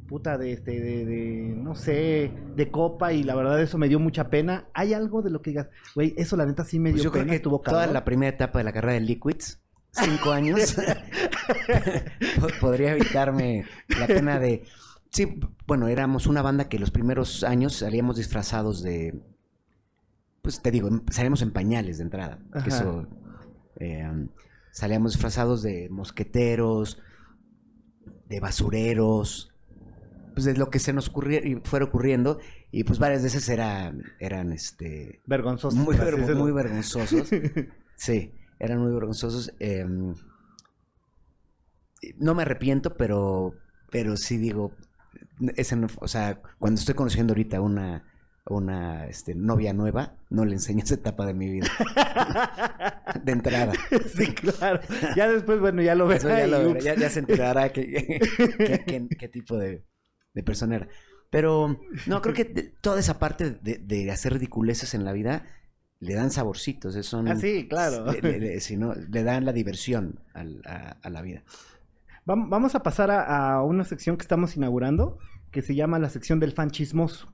Speaker 1: puta de este de, de, no sé, de copa y la verdad eso me dio mucha pena. ¿Hay algo de lo que digas, güey, eso la neta sí me dio
Speaker 2: pues yo
Speaker 1: pena,
Speaker 2: creo que
Speaker 1: tuvo
Speaker 2: toda la primera etapa de la carrera de Liquids cinco años, podría evitarme la pena de... Sí, bueno, éramos una banda que los primeros años salíamos disfrazados de... Pues te digo, salíamos en pañales de entrada. Que eso, eh, salíamos disfrazados de mosqueteros, de basureros, pues de lo que se nos ocurriera, fuera ocurriendo. Y pues varias veces eran, eran este...
Speaker 1: Vergonzosos.
Speaker 2: Muy, ver, muy vergonzosos. sí eran muy vergonzosos. Eh, no me arrepiento, pero, pero sí digo, ese no, o sea, cuando estoy conociendo ahorita una, una este, novia nueva, no le enseño esa etapa de mi vida. de entrada.
Speaker 1: Sí, claro. Ya después, bueno, ya lo ves.
Speaker 2: Ya, ya, ya, se enterará qué que, tipo de, de, persona era. Pero, no, creo que toda esa parte de, de hacer ridiculeces en la vida le dan saborcitos, son,
Speaker 1: ah, sí, claro.
Speaker 2: Le, le, si no, le dan la diversión a, a, a la vida.
Speaker 1: Vamos a pasar a, a, una sección que estamos inaugurando, que se llama la sección del fan chismoso.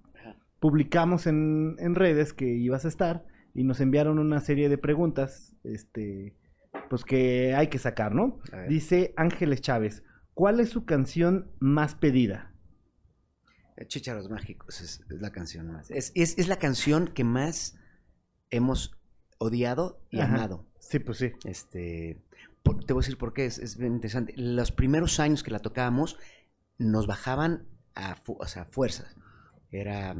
Speaker 1: Publicamos en, en, redes que ibas a estar y nos enviaron una serie de preguntas, este, pues que hay que sacar, ¿no? Dice Ángeles Chávez, ¿cuál es su canción más pedida?
Speaker 2: Chicharos Mágicos es, es la canción más. Es, es, es la canción que más hemos odiado y Ajá. amado.
Speaker 1: Sí, pues sí.
Speaker 2: Este, por, te voy a decir por qué, es, es, interesante. Los primeros años que la tocábamos, nos bajaban a, o sea, fuerzas. Era,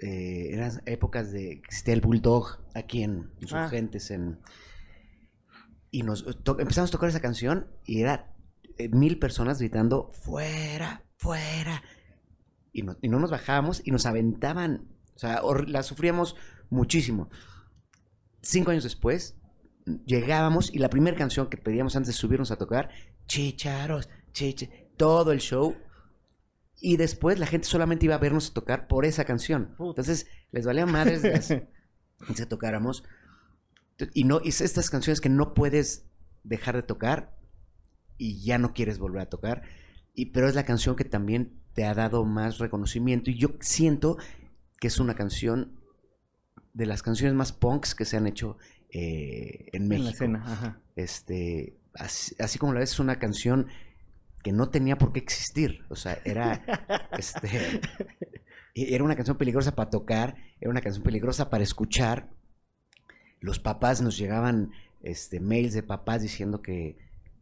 Speaker 2: eh, eran épocas de existía el Bulldog aquí en Insurgentes. Ah. En, y nos to, empezamos a tocar esa canción y era eh, mil personas gritando, fuera, fuera. Y no, y no nos bajábamos y nos aventaban. O sea, la sufríamos muchísimo. Cinco años después, llegábamos y la primera canción que pedíamos antes de subirnos a tocar, chicharos, chiche, todo el show. Y después la gente solamente iba a vernos a tocar por esa canción. Entonces, les valía madres de que tocáramos. Y no, y estas canciones que no puedes dejar de tocar y ya no quieres volver a tocar. Y, pero es la canción que también te ha dado más reconocimiento. Y yo siento que es una canción de las canciones más punks que se han hecho eh, en México. En la
Speaker 1: escena, ajá.
Speaker 2: Este, así, así, como la ves, es una canción que no tenía por qué existir. O sea, era, este, era una canción peligrosa para tocar, era una canción peligrosa para escuchar. Los papás nos llegaban este, mails de papás diciendo que,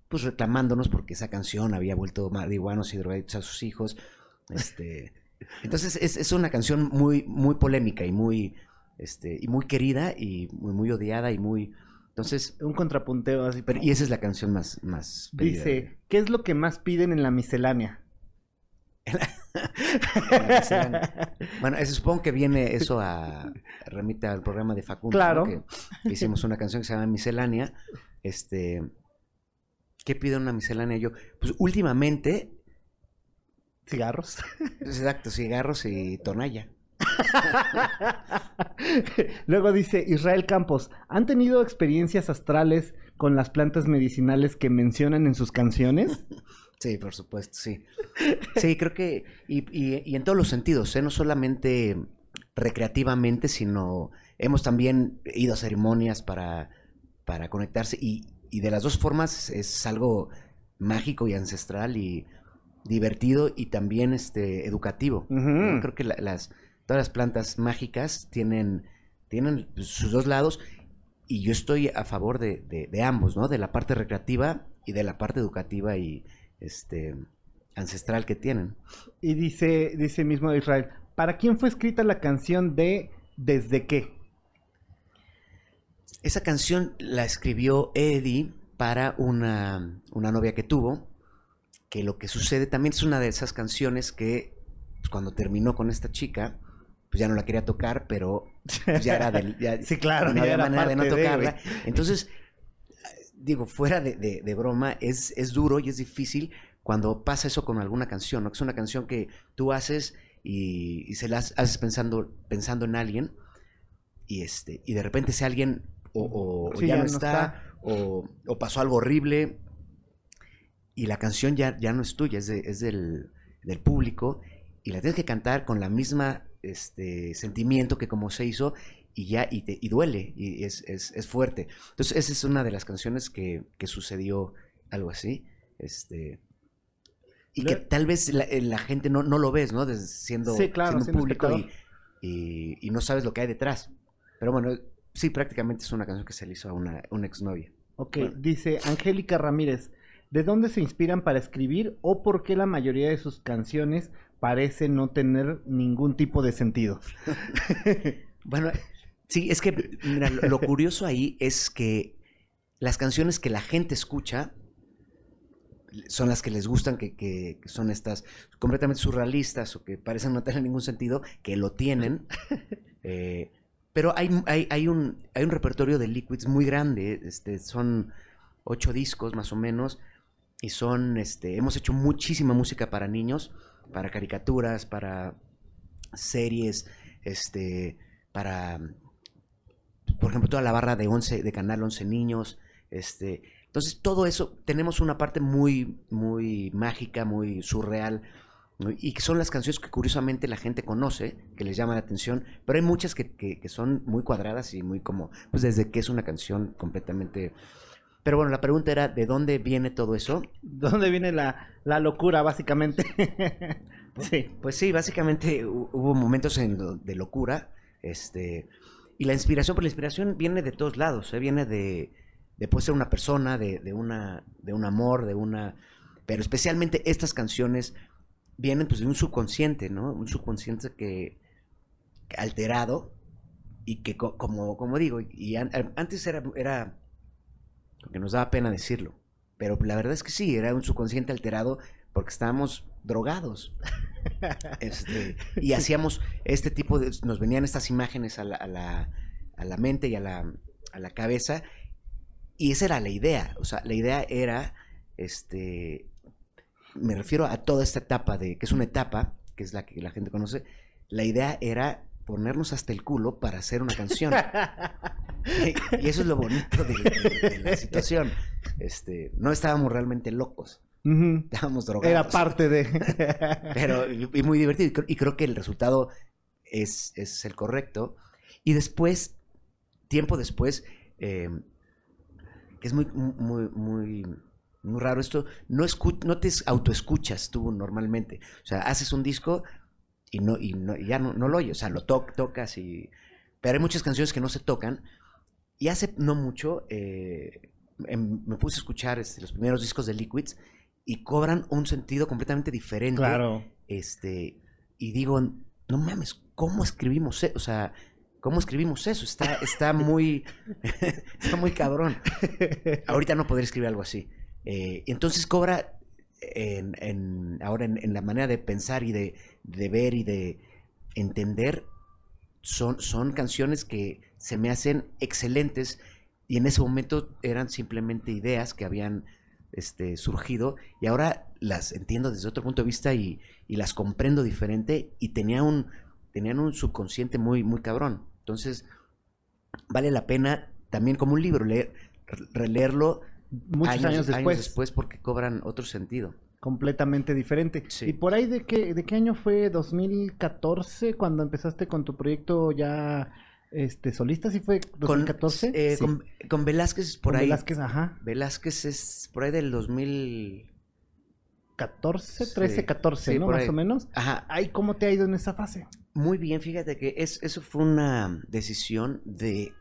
Speaker 2: pues reclamándonos porque esa canción había vuelto marihuanos y drogadictos a sus hijos. Este, entonces es, es una canción muy, muy polémica y muy, este, y muy querida y muy, muy odiada y muy... Entonces...
Speaker 1: Un contrapunteo así.
Speaker 2: Pero, y esa es la canción más... más
Speaker 1: pedida. Dice, ¿qué es lo que más piden en la miscelánea?
Speaker 2: bueno, eso, supongo que viene eso a remite al programa de Facundo,
Speaker 1: claro.
Speaker 2: que, hicimos una canción que se llama Miscelánea. Este, ¿qué pide una miscelánea yo? Pues últimamente
Speaker 1: cigarros.
Speaker 2: Exacto, cigarros y tonalla.
Speaker 1: Luego dice Israel Campos, ¿han tenido experiencias astrales con las plantas medicinales que mencionan en sus canciones?
Speaker 2: Sí, por supuesto, sí. Sí, creo que, y, y, y en todos los sentidos, ¿eh? no solamente recreativamente, sino hemos también ido a ceremonias para, para conectarse y, y de las dos formas es algo mágico y ancestral y divertido y también este educativo. Uh -huh. Creo que la, las todas las plantas mágicas tienen, tienen sus dos lados y yo estoy a favor de, de, de, ambos, ¿no? De la parte recreativa y de la parte educativa y este ancestral que tienen.
Speaker 1: Y dice, dice mismo Israel, ¿para quién fue escrita la canción de Desde qué?
Speaker 2: Esa canción la escribió Eddie para una, una novia que tuvo, que lo que sucede también es una de esas canciones que pues, cuando terminó con esta chica, pues ya no la quería tocar, pero pues, ya era del... ya-
Speaker 1: Sí, claro,
Speaker 2: no había
Speaker 1: era
Speaker 2: manera de no
Speaker 1: de,
Speaker 2: tocarla. Entonces, digo, fuera de, de- de broma, es, es duro y es difícil cuando pasa eso con alguna canción, ¿no? Que es una canción que tú haces y, y se la haces pensando, pensando en alguien y, este, y de repente ese alguien o, o- o
Speaker 1: Sí,
Speaker 2: ya,
Speaker 1: ya
Speaker 2: no
Speaker 1: no
Speaker 2: está,
Speaker 1: está.
Speaker 2: O, o pasó algo horrible y la canción ya, ya no es tuya, es, de- es del, del público y la tienes que cantar con la misma este, sentimiento que como se hizo y ya y, te- y duele y es, es, es fuerte. Entonces esa es una de las canciones que, que sucedió algo así. Este, y que tal vez la, eh, la gente no, no lo ves, ¿no? Desde siendo,
Speaker 1: Sí, claro,
Speaker 2: siendo
Speaker 1: siendo
Speaker 2: público y, y- y no sabes lo que hay detrás. Pero bueno, sí, prácticamente es una canción que se le hizo a una, una exnovia.
Speaker 1: Ok,
Speaker 2: Bueno.
Speaker 1: dice Angélica Ramírez, ¿de dónde se inspiran para escribir o por qué la mayoría de sus canciones parece no tener ningún tipo de sentido?
Speaker 2: Bueno, sí, es que mira, lo, lo curioso ahí es que las canciones que la gente escucha son las que les gustan, que, que- que son estas completamente surrealistas o que parecen no tener ningún sentido, que lo tienen. Eh, pero hay, hay, hay un, hay un repertorio de Liquids muy grande, este, son ocho discos más o menos, y son, este, hemos hecho muchísima música para niños, para caricaturas, para series, este, para, por ejemplo, toda la barra de 11, de Canal 11 Niños, este, entonces todo eso, tenemos una parte muy, muy mágica, muy surreal, y que son las canciones que curiosamente la gente conoce, que les llama la atención, pero hay muchas que, que- que son muy cuadradas y muy como, pues desde que es una canción completamente... Pero bueno, la pregunta era, ¿de dónde viene todo eso?
Speaker 1: ¿Dónde viene la, la locura, básicamente? sí.
Speaker 2: Pues sí, básicamente hu- hubo momentos en de locura, este, y la inspiración, pero la inspiración viene de todos lados, ¿eh? viene de, de puede ser una persona, de, de una, de un amor, de una, pero especialmente estas canciones vienen pues de un subconsciente, ¿no? Un subconsciente que, alterado y que co- como, como digo, y an- an- antes era, era, que nos daba pena decirlo, pero la verdad es que sí, era un subconsciente alterado porque estábamos drogados. Este, y hacíamos este tipo de... Nos venían estas imágenes a la, a la, a la mente y a la, a la cabeza. Y esa era la idea. O sea, la idea era, este, me refiero a toda esta etapa de, que es una etapa, que es la que la gente conoce, la idea era ponernos hasta el culo para hacer una canción. y eso es lo bonito de, de- de la situación. Este, no estábamos realmente locos, estábamos drogados.
Speaker 1: Era parte de...
Speaker 2: Pero, y, muy divertido. Y, cre- y creo que el resultado es, es el correcto. Y después, tiempo después, eh, que es muy, muy, muy, muy raro esto, no, escu- no te es- autoescuchas tú normalmente. O sea, haces un disco y, no, y, no- ya no, no lo oyes. O sea, lo to- tocas y... Pero hay muchas canciones que no se tocan. Y hace no mucho eh, em- me puse a escuchar este, los primeros discos de Liquids y cobran un sentido completamente diferente.
Speaker 1: claro.
Speaker 2: Este, y digo, no mames, ¿cómo escribimos eso? O sea, ¿cómo escribimos eso? Está, está muy, está muy cabrón. Ahorita no podría escribir algo así. Eh, entonces cobra en, en- ahora en, en la manera de pensar y de, de ver y de entender, son, son canciones que se me hacen excelentes y en ese momento eran simplemente ideas que habían este, surgido y ahora las entiendo desde otro punto de vista y, y las comprendo diferente y tenía un, tenían un subconsciente muy, muy cabrón. Entonces, vale la pena también como un libro, leer, releerlo
Speaker 1: Muchos años, después.
Speaker 2: después porque cobran otro sentido.
Speaker 1: Completamente diferente.
Speaker 2: Sí.
Speaker 1: ¿Y por ahí de qué, de qué año fue? ¿2014? Cuando empezaste con tu proyecto ya este solista, ¿sí fue 2014?
Speaker 2: Con, eh,
Speaker 1: Sí.
Speaker 2: con, con Velázquez por
Speaker 1: Con
Speaker 2: ahí.
Speaker 1: Velázquez, ajá.
Speaker 2: Velázquez es por ahí del 2000.
Speaker 1: 14,
Speaker 2: Sí,
Speaker 1: 13, 14,
Speaker 2: sí,
Speaker 1: ¿no? Más
Speaker 2: ahí.
Speaker 1: o menos.
Speaker 2: Ajá,
Speaker 1: Ay, ¿cómo te ha ido en esa fase?
Speaker 2: muy bien, fíjate que es, eso fue una decisión de.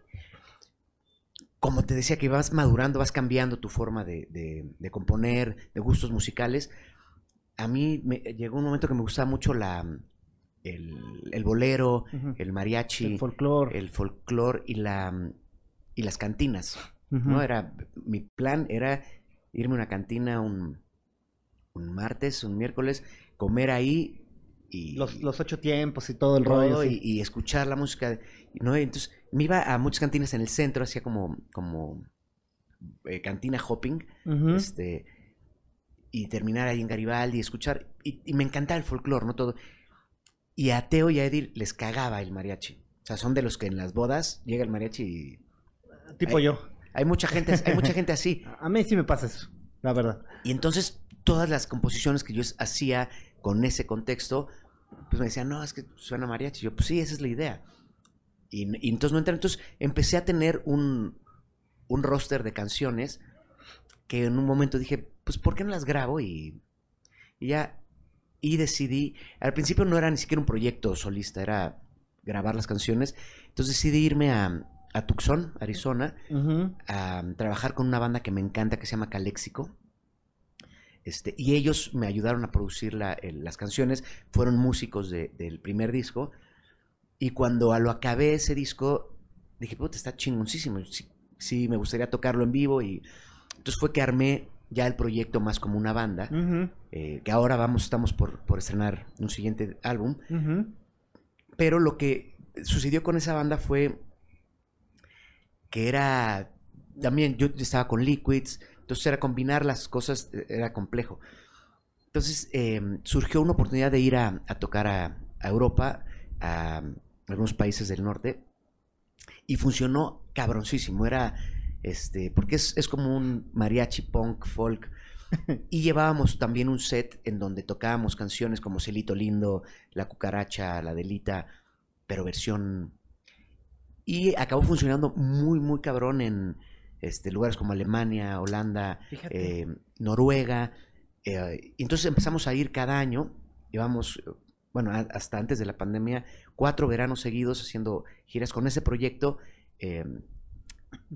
Speaker 2: Como te decía, que vas madurando, vas cambiando tu forma de, de- de componer, de gustos musicales. A mí me, llegó un momento que me gustaba mucho la, el, el bolero, el mariachi.
Speaker 1: El folclore.
Speaker 2: el folclore y la y las cantinas, ¿no? Era, mi plan era irme a una cantina un, un martes, un miércoles, comer ahí y...
Speaker 1: Los, los ocho tiempos y todo el rollo.
Speaker 2: y,
Speaker 1: sí.
Speaker 2: y escuchar la música, ¿no? Entonces me iba a muchas cantinas en el centro, hacía como, como eh, cantina hopping, este, y terminar ahí en Garibaldi, escuchar, y, y me encantaba el folclore, ¿no? Todo. Y a Teo y a Edir les cagaba el mariachi. O sea, son de los que en las bodas llega el mariachi y
Speaker 1: Tipo yo.
Speaker 2: hay mucha gente, hay mucha gente así.
Speaker 1: A mí sí me pasa eso, la verdad.
Speaker 2: Y entonces todas las composiciones que yo hacía con ese contexto, pues me decían, no, es que suena mariachi. Yo, pues sí, esa es la idea. Y, y entonces no entré. Entonces empecé a tener un, un roster de canciones que en un momento dije, pues ¿por qué no las grabo? Y, y ya, y decidí, al principio no era ni siquiera un proyecto solista, era grabar las canciones. Entonces decidí irme a, a Tucson, Arizona,
Speaker 1: Ujú.
Speaker 2: a trabajar con una banda que me encanta que se llama Calexico. Este, y ellos me ayudaron a producir la- el- las canciones, fueron músicos de- del primer disco. Y cuando a lo acabé ese disco, dije, puta, está chingoncísimo. Sí, sí, me gustaría tocarlo en vivo. Y entonces fue que armé ya el proyecto más como una banda. Eh, que ahora vamos, estamos por, por estrenar un siguiente álbum. Pero lo que sucedió con esa banda fue que era también yo estaba con Liquids, entonces era combinar las cosas, eh, era complejo. Entonces eh, surgió una oportunidad de ir a, a tocar a, a Europa, a algunos países del norte, y funcionó cabroncísimo. Era este, porque es, es como un mariachi punk folk. Y llevábamos también un set en donde tocábamos canciones como Celito Lindo, La Cucaracha, La Delita, pero versión. Y acabó funcionando muy, muy cabrón en este, lugares como Alemania, Holanda, eh, Noruega. eh, y entonces empezamos a ir cada año. Llevamos, eh, bueno, a- hasta antes de la pandemia, cuatro veranos seguidos haciendo giras con ese proyecto. eh,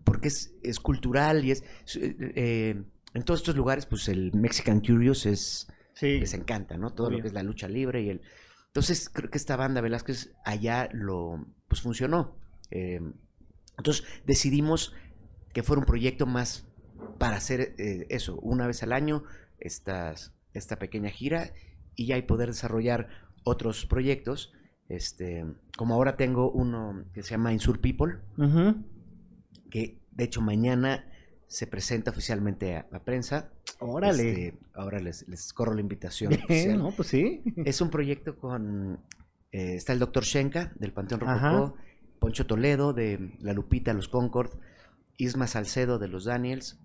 Speaker 2: porque es, es cultural y es. en todos estos lugares, pues el Mexican Curious es
Speaker 1: sí.
Speaker 2: les encanta, ¿no? Todo lo que es la lucha libre y el... Entonces, creo que esta banda Velázquez allá lo, pues funcionó. Entonces, decidimos que fuera un proyecto más para hacer eh, eso, una vez al año, estas, esta pequeña gira y ya y poder desarrollar otros proyectos. Este, como ahora tengo uno que se llama Insur People, que de hecho mañana se presenta oficialmente a la prensa.
Speaker 1: Órale.
Speaker 2: Este, ahora les, les corro la invitación.
Speaker 1: Bien, no, pues sí.
Speaker 2: Es un proyecto con. eh, está el doctor Shenka del Panteón. Rococó, Poncho Toledo de La Lupita, Los Concord, Isma Salcedo de Los Daniels,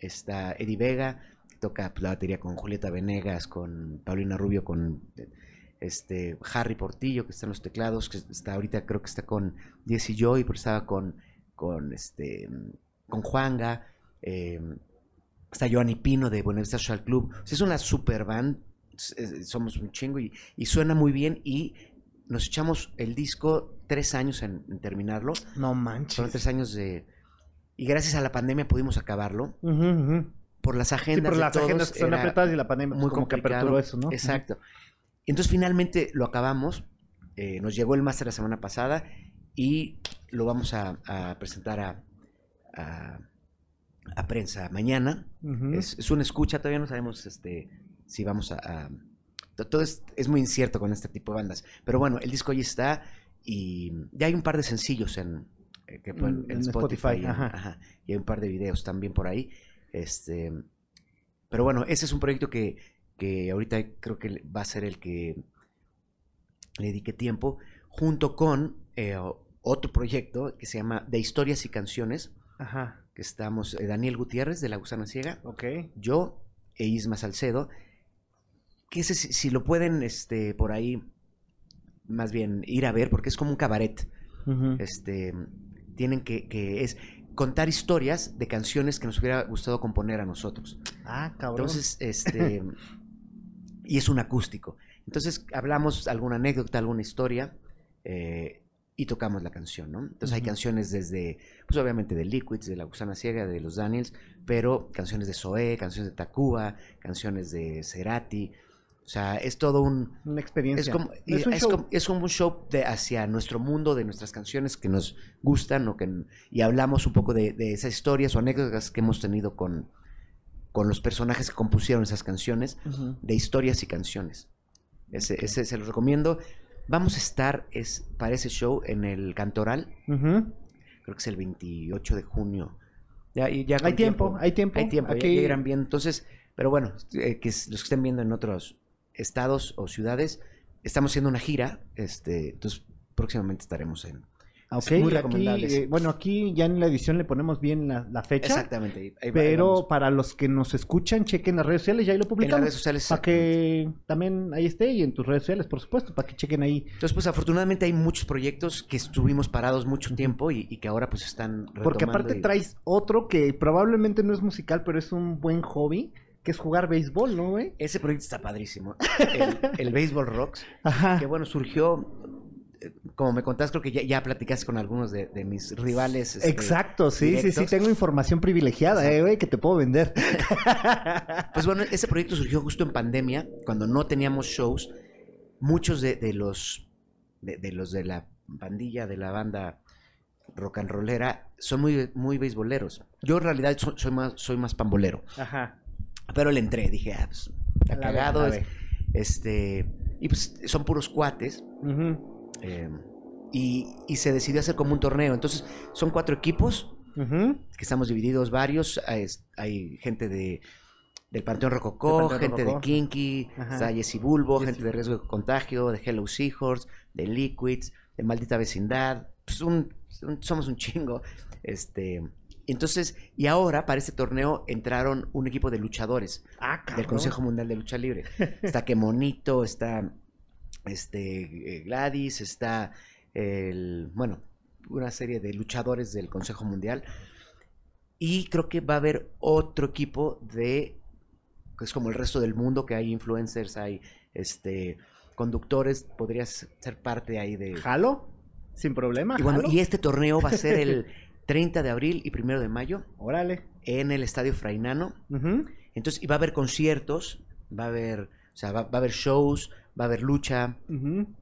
Speaker 2: está Eddie Vega, que toca la batería con Julieta Venegas, con Paulina Rubio, con este Harry Portillo, que está en los teclados, que está ahorita creo que está con Jesse Joy, pero estaba con, con este con Juanga, eh, está Giovanni Pino de Buenavista Social Club. O sea, es una super band, somos un chingo y, y suena muy bien y nos echamos el disco tres años en, en terminarlo.
Speaker 1: No
Speaker 2: Fueron
Speaker 1: manches.
Speaker 2: tres años de... Y gracias a la pandemia pudimos acabarlo. Por las
Speaker 1: Sí,
Speaker 2: agendas
Speaker 1: por
Speaker 2: de
Speaker 1: las
Speaker 2: todos
Speaker 1: agendas que son apretadas y la pandemia pues,
Speaker 2: muy
Speaker 1: como que
Speaker 2: complicado.
Speaker 1: aperturó eso, ¿no?
Speaker 2: Exacto. Entonces finalmente lo acabamos. eh, nos llegó el máster la semana pasada y lo vamos a, a presentar a, a, a prensa mañana. Es, es una escucha, todavía no sabemos este, si vamos a... a- to- todo es, es muy incierto con este tipo de bandas. Pero bueno, el disco ya está y ya hay un par de sencillos en, que pueden-
Speaker 1: En-
Speaker 2: en
Speaker 1: en
Speaker 2: Spotify.
Speaker 1: Spotify,
Speaker 2: en-
Speaker 1: ajá.
Speaker 2: ajá, y hay un par de videos también por ahí. Este, pero bueno, ese es un proyecto que, que ahorita creo que va a ser el que le dedique tiempo, junto con eh, otro proyecto que se llama De Historias y Canciones,
Speaker 1: Ajá.
Speaker 2: que estamos eh, Daniel Gutiérrez de La Gusana Ciega,
Speaker 1: Ok.
Speaker 2: yo e Isma Salcedo, que ese, si, si lo pueden este, por ahí, más bien ir a ver, porque es como un cabaret,
Speaker 1: Ujú.
Speaker 2: este, tienen que, que es contar historias de canciones que nos hubiera gustado componer a nosotros.
Speaker 1: Ah, cabrón.
Speaker 2: Entonces, este, y es un acústico. Entonces hablamos alguna anécdota, alguna historia eh, y tocamos la canción, ¿no? Entonces hay canciones desde, pues obviamente de Liquids, de La Gusana Ciega, de los Daniels, pero canciones de Zoé, canciones de Tacuba, canciones de Cerati. O sea, es todo un...
Speaker 1: Una experiencia.
Speaker 2: Es como,
Speaker 1: No es un
Speaker 2: es
Speaker 1: show.
Speaker 2: como- es como un show de hacia nuestro mundo, de nuestras canciones que nos gustan o que, y hablamos un poco de, de esas historias o anécdotas que hemos tenido con, con los personajes que compusieron esas canciones, de historias y canciones. Ese, ese se los recomiendo. Vamos a estar es, para ese show en el Cantoral, creo que es el 28 de junio. Ya, y ya
Speaker 1: Hay tiempo, hay tiempo.
Speaker 2: Hay tiempo,
Speaker 1: Aquí-
Speaker 2: ya irán bien. Entonces, pero bueno, eh, que los que estén viendo en otros estados o ciudades, estamos haciendo una gira, este, entonces próximamente estaremos en...
Speaker 1: Ok,
Speaker 2: Muy
Speaker 1: aquí,
Speaker 2: recomendables.
Speaker 1: eh, bueno, aquí ya en la edición le ponemos bien la, la fecha.
Speaker 2: Exactamente. ahí-
Speaker 1: Pero para los que nos escuchan, chequen las redes sociales, ya ahí lo
Speaker 2: en las
Speaker 1: publicamos.
Speaker 2: redes sociales.
Speaker 1: Para que también ahí esté y en tus redes sociales, por supuesto, para que chequen ahí.
Speaker 2: Entonces, pues afortunadamente hay muchos proyectos que estuvimos parados mucho tiempo y, y que ahora pues están
Speaker 1: Porque aparte
Speaker 2: y-
Speaker 1: traes otro que probablemente no es musical, pero es un buen hobby, que es jugar béisbol, ¿no, güey?
Speaker 2: Ese proyecto está padrísimo. El, el Baseball Rocks.
Speaker 1: Ajá.
Speaker 2: que bueno, surgió, eh, como me contaste, creo que ya, ya platicaste con algunos de, de mis rivales. este,
Speaker 1: Exacto, sí, sí, sí, tengo información privilegiada, eh, güey, que te puedo vender.
Speaker 2: Pues bueno, ese proyecto surgió justo en pandemia, cuando no teníamos shows. Muchos de, de los de, de los de la pandilla, de la banda rock and rollera, son muy, muy beisboleros. Yo en realidad so- soy más, soy más pambolero.
Speaker 1: Ajá.
Speaker 2: Pero le entré, dije, ah, pues, está cagado. es- este, y pues son puros cuates. eh, y, y se decidió hacer como un torneo. Entonces, son cuatro equipos que estamos divididos varios. Hay, hay gente de del Panteón Rococó,
Speaker 1: Panteón
Speaker 2: gente
Speaker 1: Rococó.
Speaker 2: de Kinky, está Jesse Bulbo,
Speaker 1: Jesse
Speaker 2: gente de Riesgo de Contagio, de Hello Seahorse, de Liquids, de Maldita Vecindad. Pues un- un- somos un chingo. Este, entonces, y ahora para este torneo entraron un equipo de luchadores
Speaker 1: Ah,
Speaker 2: del Consejo Mundial de Lucha Libre. Está que Monito, está este eh, Gladys, está el bueno, una serie de luchadores del Consejo Mundial. Y creo que va a haber otro equipo de que es como el resto del mundo, que hay influencers, hay este conductores, podrías ser parte ahí de
Speaker 1: ¿Jalo? Sin problema.
Speaker 2: y bueno, y este torneo va a ser el 30 de abril y 1 de mayo
Speaker 1: Órale.
Speaker 2: en el Estadio Frainano. Entonces, y va a haber conciertos, va a haber, o sea, va, va a haber shows, va a haber lucha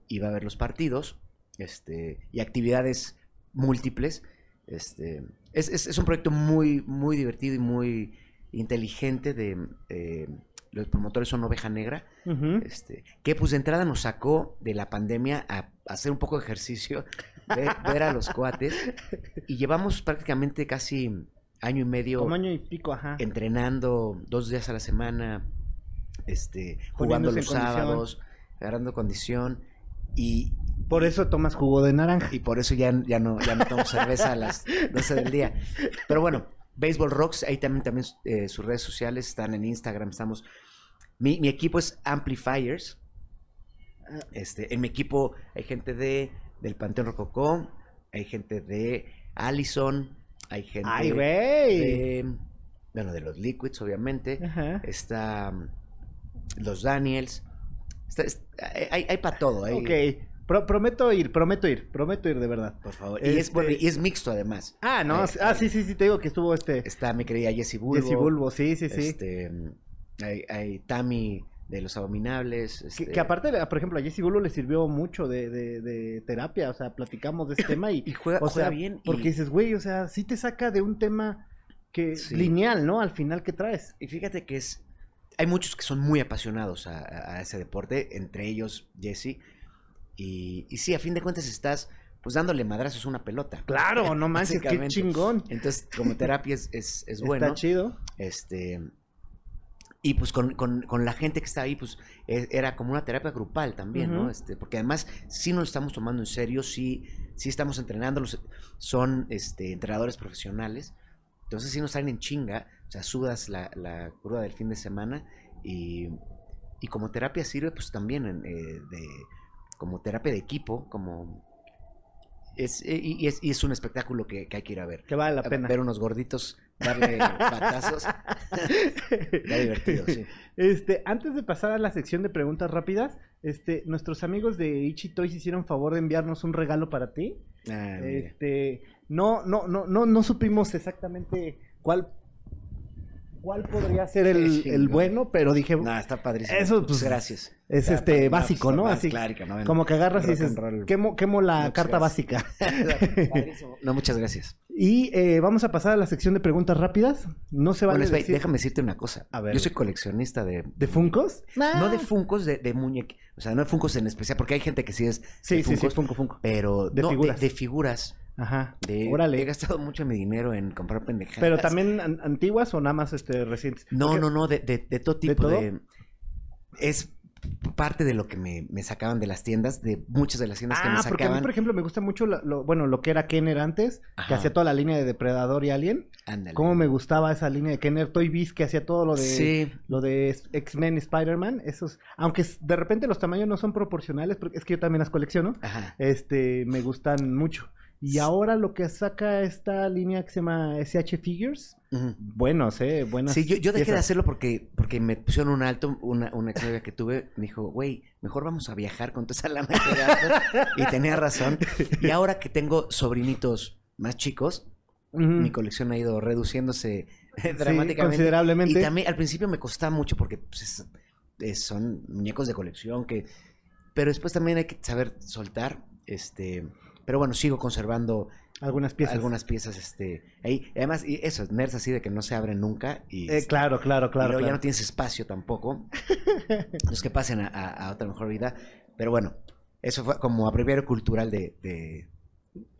Speaker 2: y va a haber los partidos, este, y actividades múltiples. Este, es, es- es un proyecto muy, muy divertido y muy inteligente de, eh, los promotores son Oveja Negra, este, que pues de entrada nos sacó de la pandemia a, a hacer un poco de ejercicio, ver, ver a los cuates, y llevamos prácticamente casi año y medio
Speaker 1: Como año y pico, ajá.
Speaker 2: entrenando dos días a la semana, este, jugando
Speaker 1: Poniéndose
Speaker 2: los
Speaker 1: en condición.
Speaker 2: sábados, agarrando condición y,
Speaker 1: Por eso tomas jugo de naranja.
Speaker 2: y por eso ya, ya no ya no tomo cerveza a las 12 del día. Pero bueno, Baseball Rocks, ahí también, también eh, sus redes sociales están en Instagram, estamos... Mi, mi equipo es Amplifiers. Este, en mi equipo hay gente de del Panteón Rococó, hay gente de Allison, hay gente
Speaker 1: ¡Ay,
Speaker 2: de, bueno, de los Liquids, obviamente.
Speaker 1: Ajá.
Speaker 2: Está mm, los Daniels. Está- es- hay, hay para todo. Hay,
Speaker 1: Ok. Pro- prometo ir, prometo ir, prometo ir de verdad.
Speaker 2: Por favor. Y, es,
Speaker 1: Este-
Speaker 2: y es mixto además.
Speaker 1: Ah, no,
Speaker 2: Eh,
Speaker 1: ah,
Speaker 2: eh,
Speaker 1: sí, sí, sí, te digo que estuvo este
Speaker 2: Está mi querida Jessie Bulbo.
Speaker 1: Jesse Bulbo, sí, sí, sí.
Speaker 2: Este, mm, hay, hay Tammy de Los Abominables.
Speaker 1: Que,
Speaker 2: este,
Speaker 1: que aparte, por ejemplo, a Jesse Bulbo le sirvió mucho de, de, de terapia, o sea, platicamos de ese tema y,
Speaker 2: Y juega,
Speaker 1: o
Speaker 2: juega
Speaker 1: sea,
Speaker 2: bien. y-
Speaker 1: porque dices, güey, o sea, sí te saca de un tema que
Speaker 2: Sí.
Speaker 1: lineal, ¿no? Al final que traes.
Speaker 2: Y fíjate que es. Hay muchos que son muy apasionados a, ese deporte, entre ellos Jesse. Y, y sí, a fin de cuentas estás pues dándole madrazos a una pelota.
Speaker 1: Claro, no manches, qué chingón.
Speaker 2: Entonces, como terapia es, es, es bueno.
Speaker 1: Está chido.
Speaker 2: Este. Y pues con, con- con la gente que está ahí, pues e- era como una terapia grupal también, ¿no? Este, porque además sí nos lo estamos tomando en serio, sí, sí estamos entrenando, los- son este, entrenadores profesionales, entonces sí nos traen en chinga, o sea, sudas la, la cruda del fin de semana y, y como terapia sirve pues también en, eh, de, como terapia de equipo, como... Es, eh, y, y es, y es un espectáculo que, que hay que ir a ver.
Speaker 1: Que vale la
Speaker 2: A
Speaker 1: pena.
Speaker 2: Ver unos gorditos, darle batazos. Está divertido, sí.
Speaker 1: Este, antes de pasar a la sección de preguntas rápidas, este, nuestros amigos de Ichi Toys hicieron favor de enviarnos un regalo para ti.
Speaker 2: Ah.
Speaker 1: Este, no, no, no, no, no supimos exactamente cuál cuál podría ser el, bueno, pero dije,
Speaker 2: No, está padrísimo.
Speaker 1: Eso, pues,
Speaker 2: gracias.
Speaker 1: Es este
Speaker 2: no,
Speaker 1: básico,
Speaker 2: pues,
Speaker 1: ¿no? Así,
Speaker 2: clárica, ¿no?
Speaker 1: Como que agarras y dices, quemo, quemo la
Speaker 2: Muchas
Speaker 1: carta
Speaker 2: gracias.
Speaker 1: básica.
Speaker 2: No, muchas gracias.
Speaker 1: y eh, vamos a pasar a la sección de preguntas rápidas. No se vale
Speaker 2: Bueno, espera,
Speaker 1: decir...
Speaker 2: déjame decirte una cosa.
Speaker 1: A ver.
Speaker 2: Yo soy coleccionista de...
Speaker 1: ¿De Funkos?
Speaker 2: No de Funcos, de, de. O sea, no de Funcos en especial, porque hay gente que sí es
Speaker 1: Sí,
Speaker 2: de
Speaker 1: sí, sí, Funko, Funko.
Speaker 2: pero
Speaker 1: De
Speaker 2: no,
Speaker 1: figuras.
Speaker 2: De, de figuras.
Speaker 1: Ajá.
Speaker 2: De,
Speaker 1: Órale.
Speaker 2: He gastado mucho mi dinero en comprar pendejadas.
Speaker 1: Pero también an- antiguas o nada más este, recientes.
Speaker 2: No,
Speaker 1: Porque-
Speaker 2: no, no, de, de, de todo
Speaker 1: ¿De
Speaker 2: tipo.
Speaker 1: todo?
Speaker 2: De Es parte de lo que me, me sacaban de las tiendas, de muchas de las tiendas que me
Speaker 1: Ah, porque a mí,
Speaker 2: sacaban.
Speaker 1: por ejemplo, me gusta mucho lo, lo- bueno, lo que era Kenner antes, que hacía toda la línea de Depredador y Alien.
Speaker 2: Ándale.
Speaker 1: Cómo me gustaba esa línea de Kenner. Toy Biz que hacía todo lo de
Speaker 2: Sí,
Speaker 1: lo de X-Men, Spider-Man, esos, aunque de repente los tamaños no son proporcionales, porque es que yo también las colecciono,
Speaker 2: ajá.
Speaker 1: este, me gustan mucho. Y ahora lo que saca esta línea que se llama SH Figures,
Speaker 2: Ujú.
Speaker 1: buenos, eh, buenas.
Speaker 2: Sí, yo, yo dejé de hacerlo porque, porque me pusieron un alto, una, una exnovia que tuve, me dijo, güey, mejor vamos a viajar con toda esa lana que gastas". Y tenía razón. Y ahora que tengo sobrinitos más chicos, mi colección ha ido reduciéndose
Speaker 1: Sí,
Speaker 2: dramáticamente.
Speaker 1: considerablemente.
Speaker 2: Y también al principio me costaba mucho porque pues, es- es- son muñecos de colección que... Pero después también hay que saber soltar, este... Pero bueno, sigo conservando
Speaker 1: algunas piezas.
Speaker 2: algunas piezas, este... Ahí. Además, y eso, nerds así de que no se abren nunca y...
Speaker 1: Eh, claro, claro,
Speaker 2: y
Speaker 1: claro.
Speaker 2: luego ya no tienes espacio tampoco. Los que pasen a, a- a otra mejor vida. Pero bueno, eso fue como abreviario cultural de... de-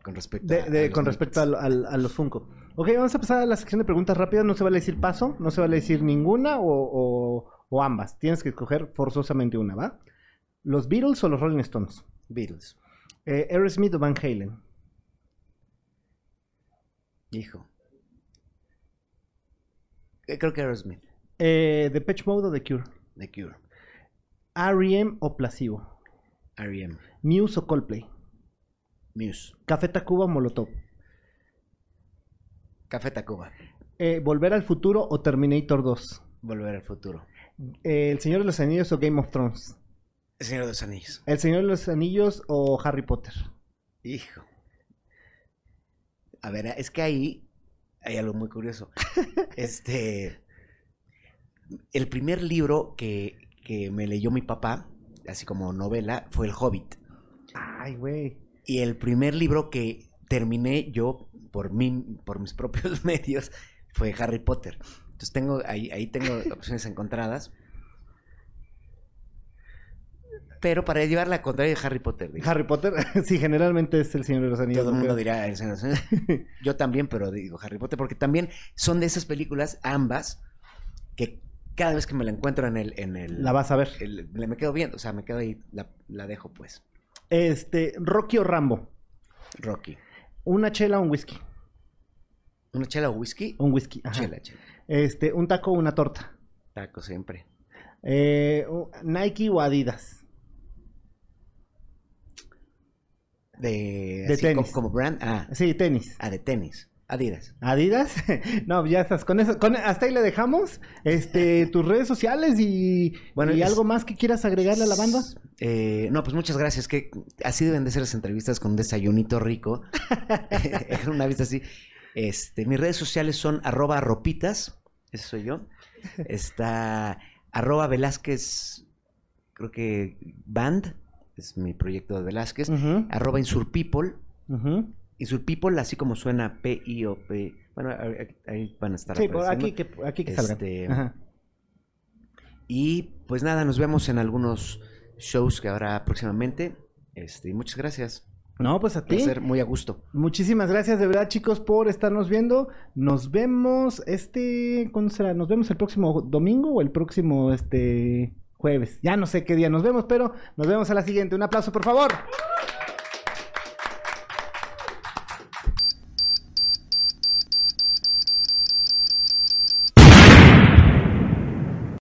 Speaker 2: con respecto
Speaker 1: De-
Speaker 2: a-
Speaker 1: de-
Speaker 2: a los
Speaker 1: con respecto al- a los Funko. Ok, vamos a pasar a la sección de preguntas rápidas. No se vale decir paso, no se vale decir ninguna o, o- o ambas. Tienes que escoger forzosamente una, ¿va? ¿Los Beatles o los Rolling Stones?
Speaker 2: Beatles.
Speaker 1: Eh, Aerosmith o Van Halen.
Speaker 2: Hijo. Eh, Creo que Aerosmith,
Speaker 1: Eh, Depeche Mode o The Cure.
Speaker 2: The Cure,
Speaker 1: R.E.M. o Placebo.
Speaker 2: R.E.M.,
Speaker 1: Muse o Coldplay.
Speaker 2: Muse,
Speaker 1: Café Tacuba o Molotov.
Speaker 2: Café Tacuba,
Speaker 1: Eh, Volver al futuro o Terminator 2.
Speaker 2: Volver al futuro,
Speaker 1: Eh, El Señor de los Anillos o Game of Thrones.
Speaker 2: El Señor de los Anillos.
Speaker 1: El Señor de los Anillos o Harry Potter.
Speaker 2: Hijo. A ver, es que ahí hay algo muy curioso. Este. El primer libro que, que me leyó mi papá, así como novela, fue El Hobbit.
Speaker 1: Ay, güey.
Speaker 2: Y el primer libro que terminé yo por mí, por mis propios medios, fue Harry Potter. Entonces tengo, ahí, ahí tengo opciones encontradas. Pero para llevar la contraria de Harry Potter. digo.
Speaker 1: Harry Potter, sí, generalmente es el Señor de los Anillos.
Speaker 2: Todo el mundo dirá El Señor de los Anillos. Yo también, pero digo Harry Potter, porque también son de esas películas, ambas, que cada vez que me la encuentro en el... En el
Speaker 1: La vas a ver.
Speaker 2: el- le- me quedo viendo, o sea, me quedo ahí, la, la dejo pues.
Speaker 1: Este, Rocky o Rambo.
Speaker 2: Rocky.
Speaker 1: Una chela o un whisky.
Speaker 2: ¿Una chela o whisky?
Speaker 1: Un whisky. ajá.
Speaker 2: Chela, chela.
Speaker 1: Este, un taco o una torta.
Speaker 2: Taco siempre.
Speaker 1: Eh, Nike o Adidas.
Speaker 2: De,
Speaker 1: tenis.
Speaker 2: Como, como brand. Ah,
Speaker 1: Sí, tenis.
Speaker 2: ah, de tenis. Adidas.
Speaker 1: Adidas. no, ya estás. Con eso, con, hasta ahí le dejamos. Este, tus redes sociales y,
Speaker 2: Bueno,
Speaker 1: y
Speaker 2: es-
Speaker 1: algo más que quieras agregarle a la banda.
Speaker 2: Eh, no, pues muchas gracias. Que así deben de ser las entrevistas con un desayunito rico. una vista así. Este, mis redes sociales son arroba ropitas. Ese soy yo. Está arroba Velázquez, creo que Band. Es mi proyecto de Velázquez.
Speaker 1: Ujú,
Speaker 2: Arroba Insurpeople.
Speaker 1: ujú.
Speaker 2: Insurpeople, así como suena P-I-O-P. Bueno, ahí- ahí van a estar.
Speaker 1: Sí, por aquí que, aquí que.
Speaker 2: Este,
Speaker 1: Ajá.
Speaker 2: Y pues nada, nos vemos en algunos shows que habrá próximamente. Este, y muchas gracias.
Speaker 1: No, pues a ti.
Speaker 2: placer, muy a gusto.
Speaker 1: Muchísimas gracias de verdad chicos por estarnos viendo. Nos vemos este, ¿cuándo será? Nos vemos el próximo domingo o el próximo este jueves. Ya no sé qué día nos vemos, pero nos vemos a la siguiente. Un aplauso por favor.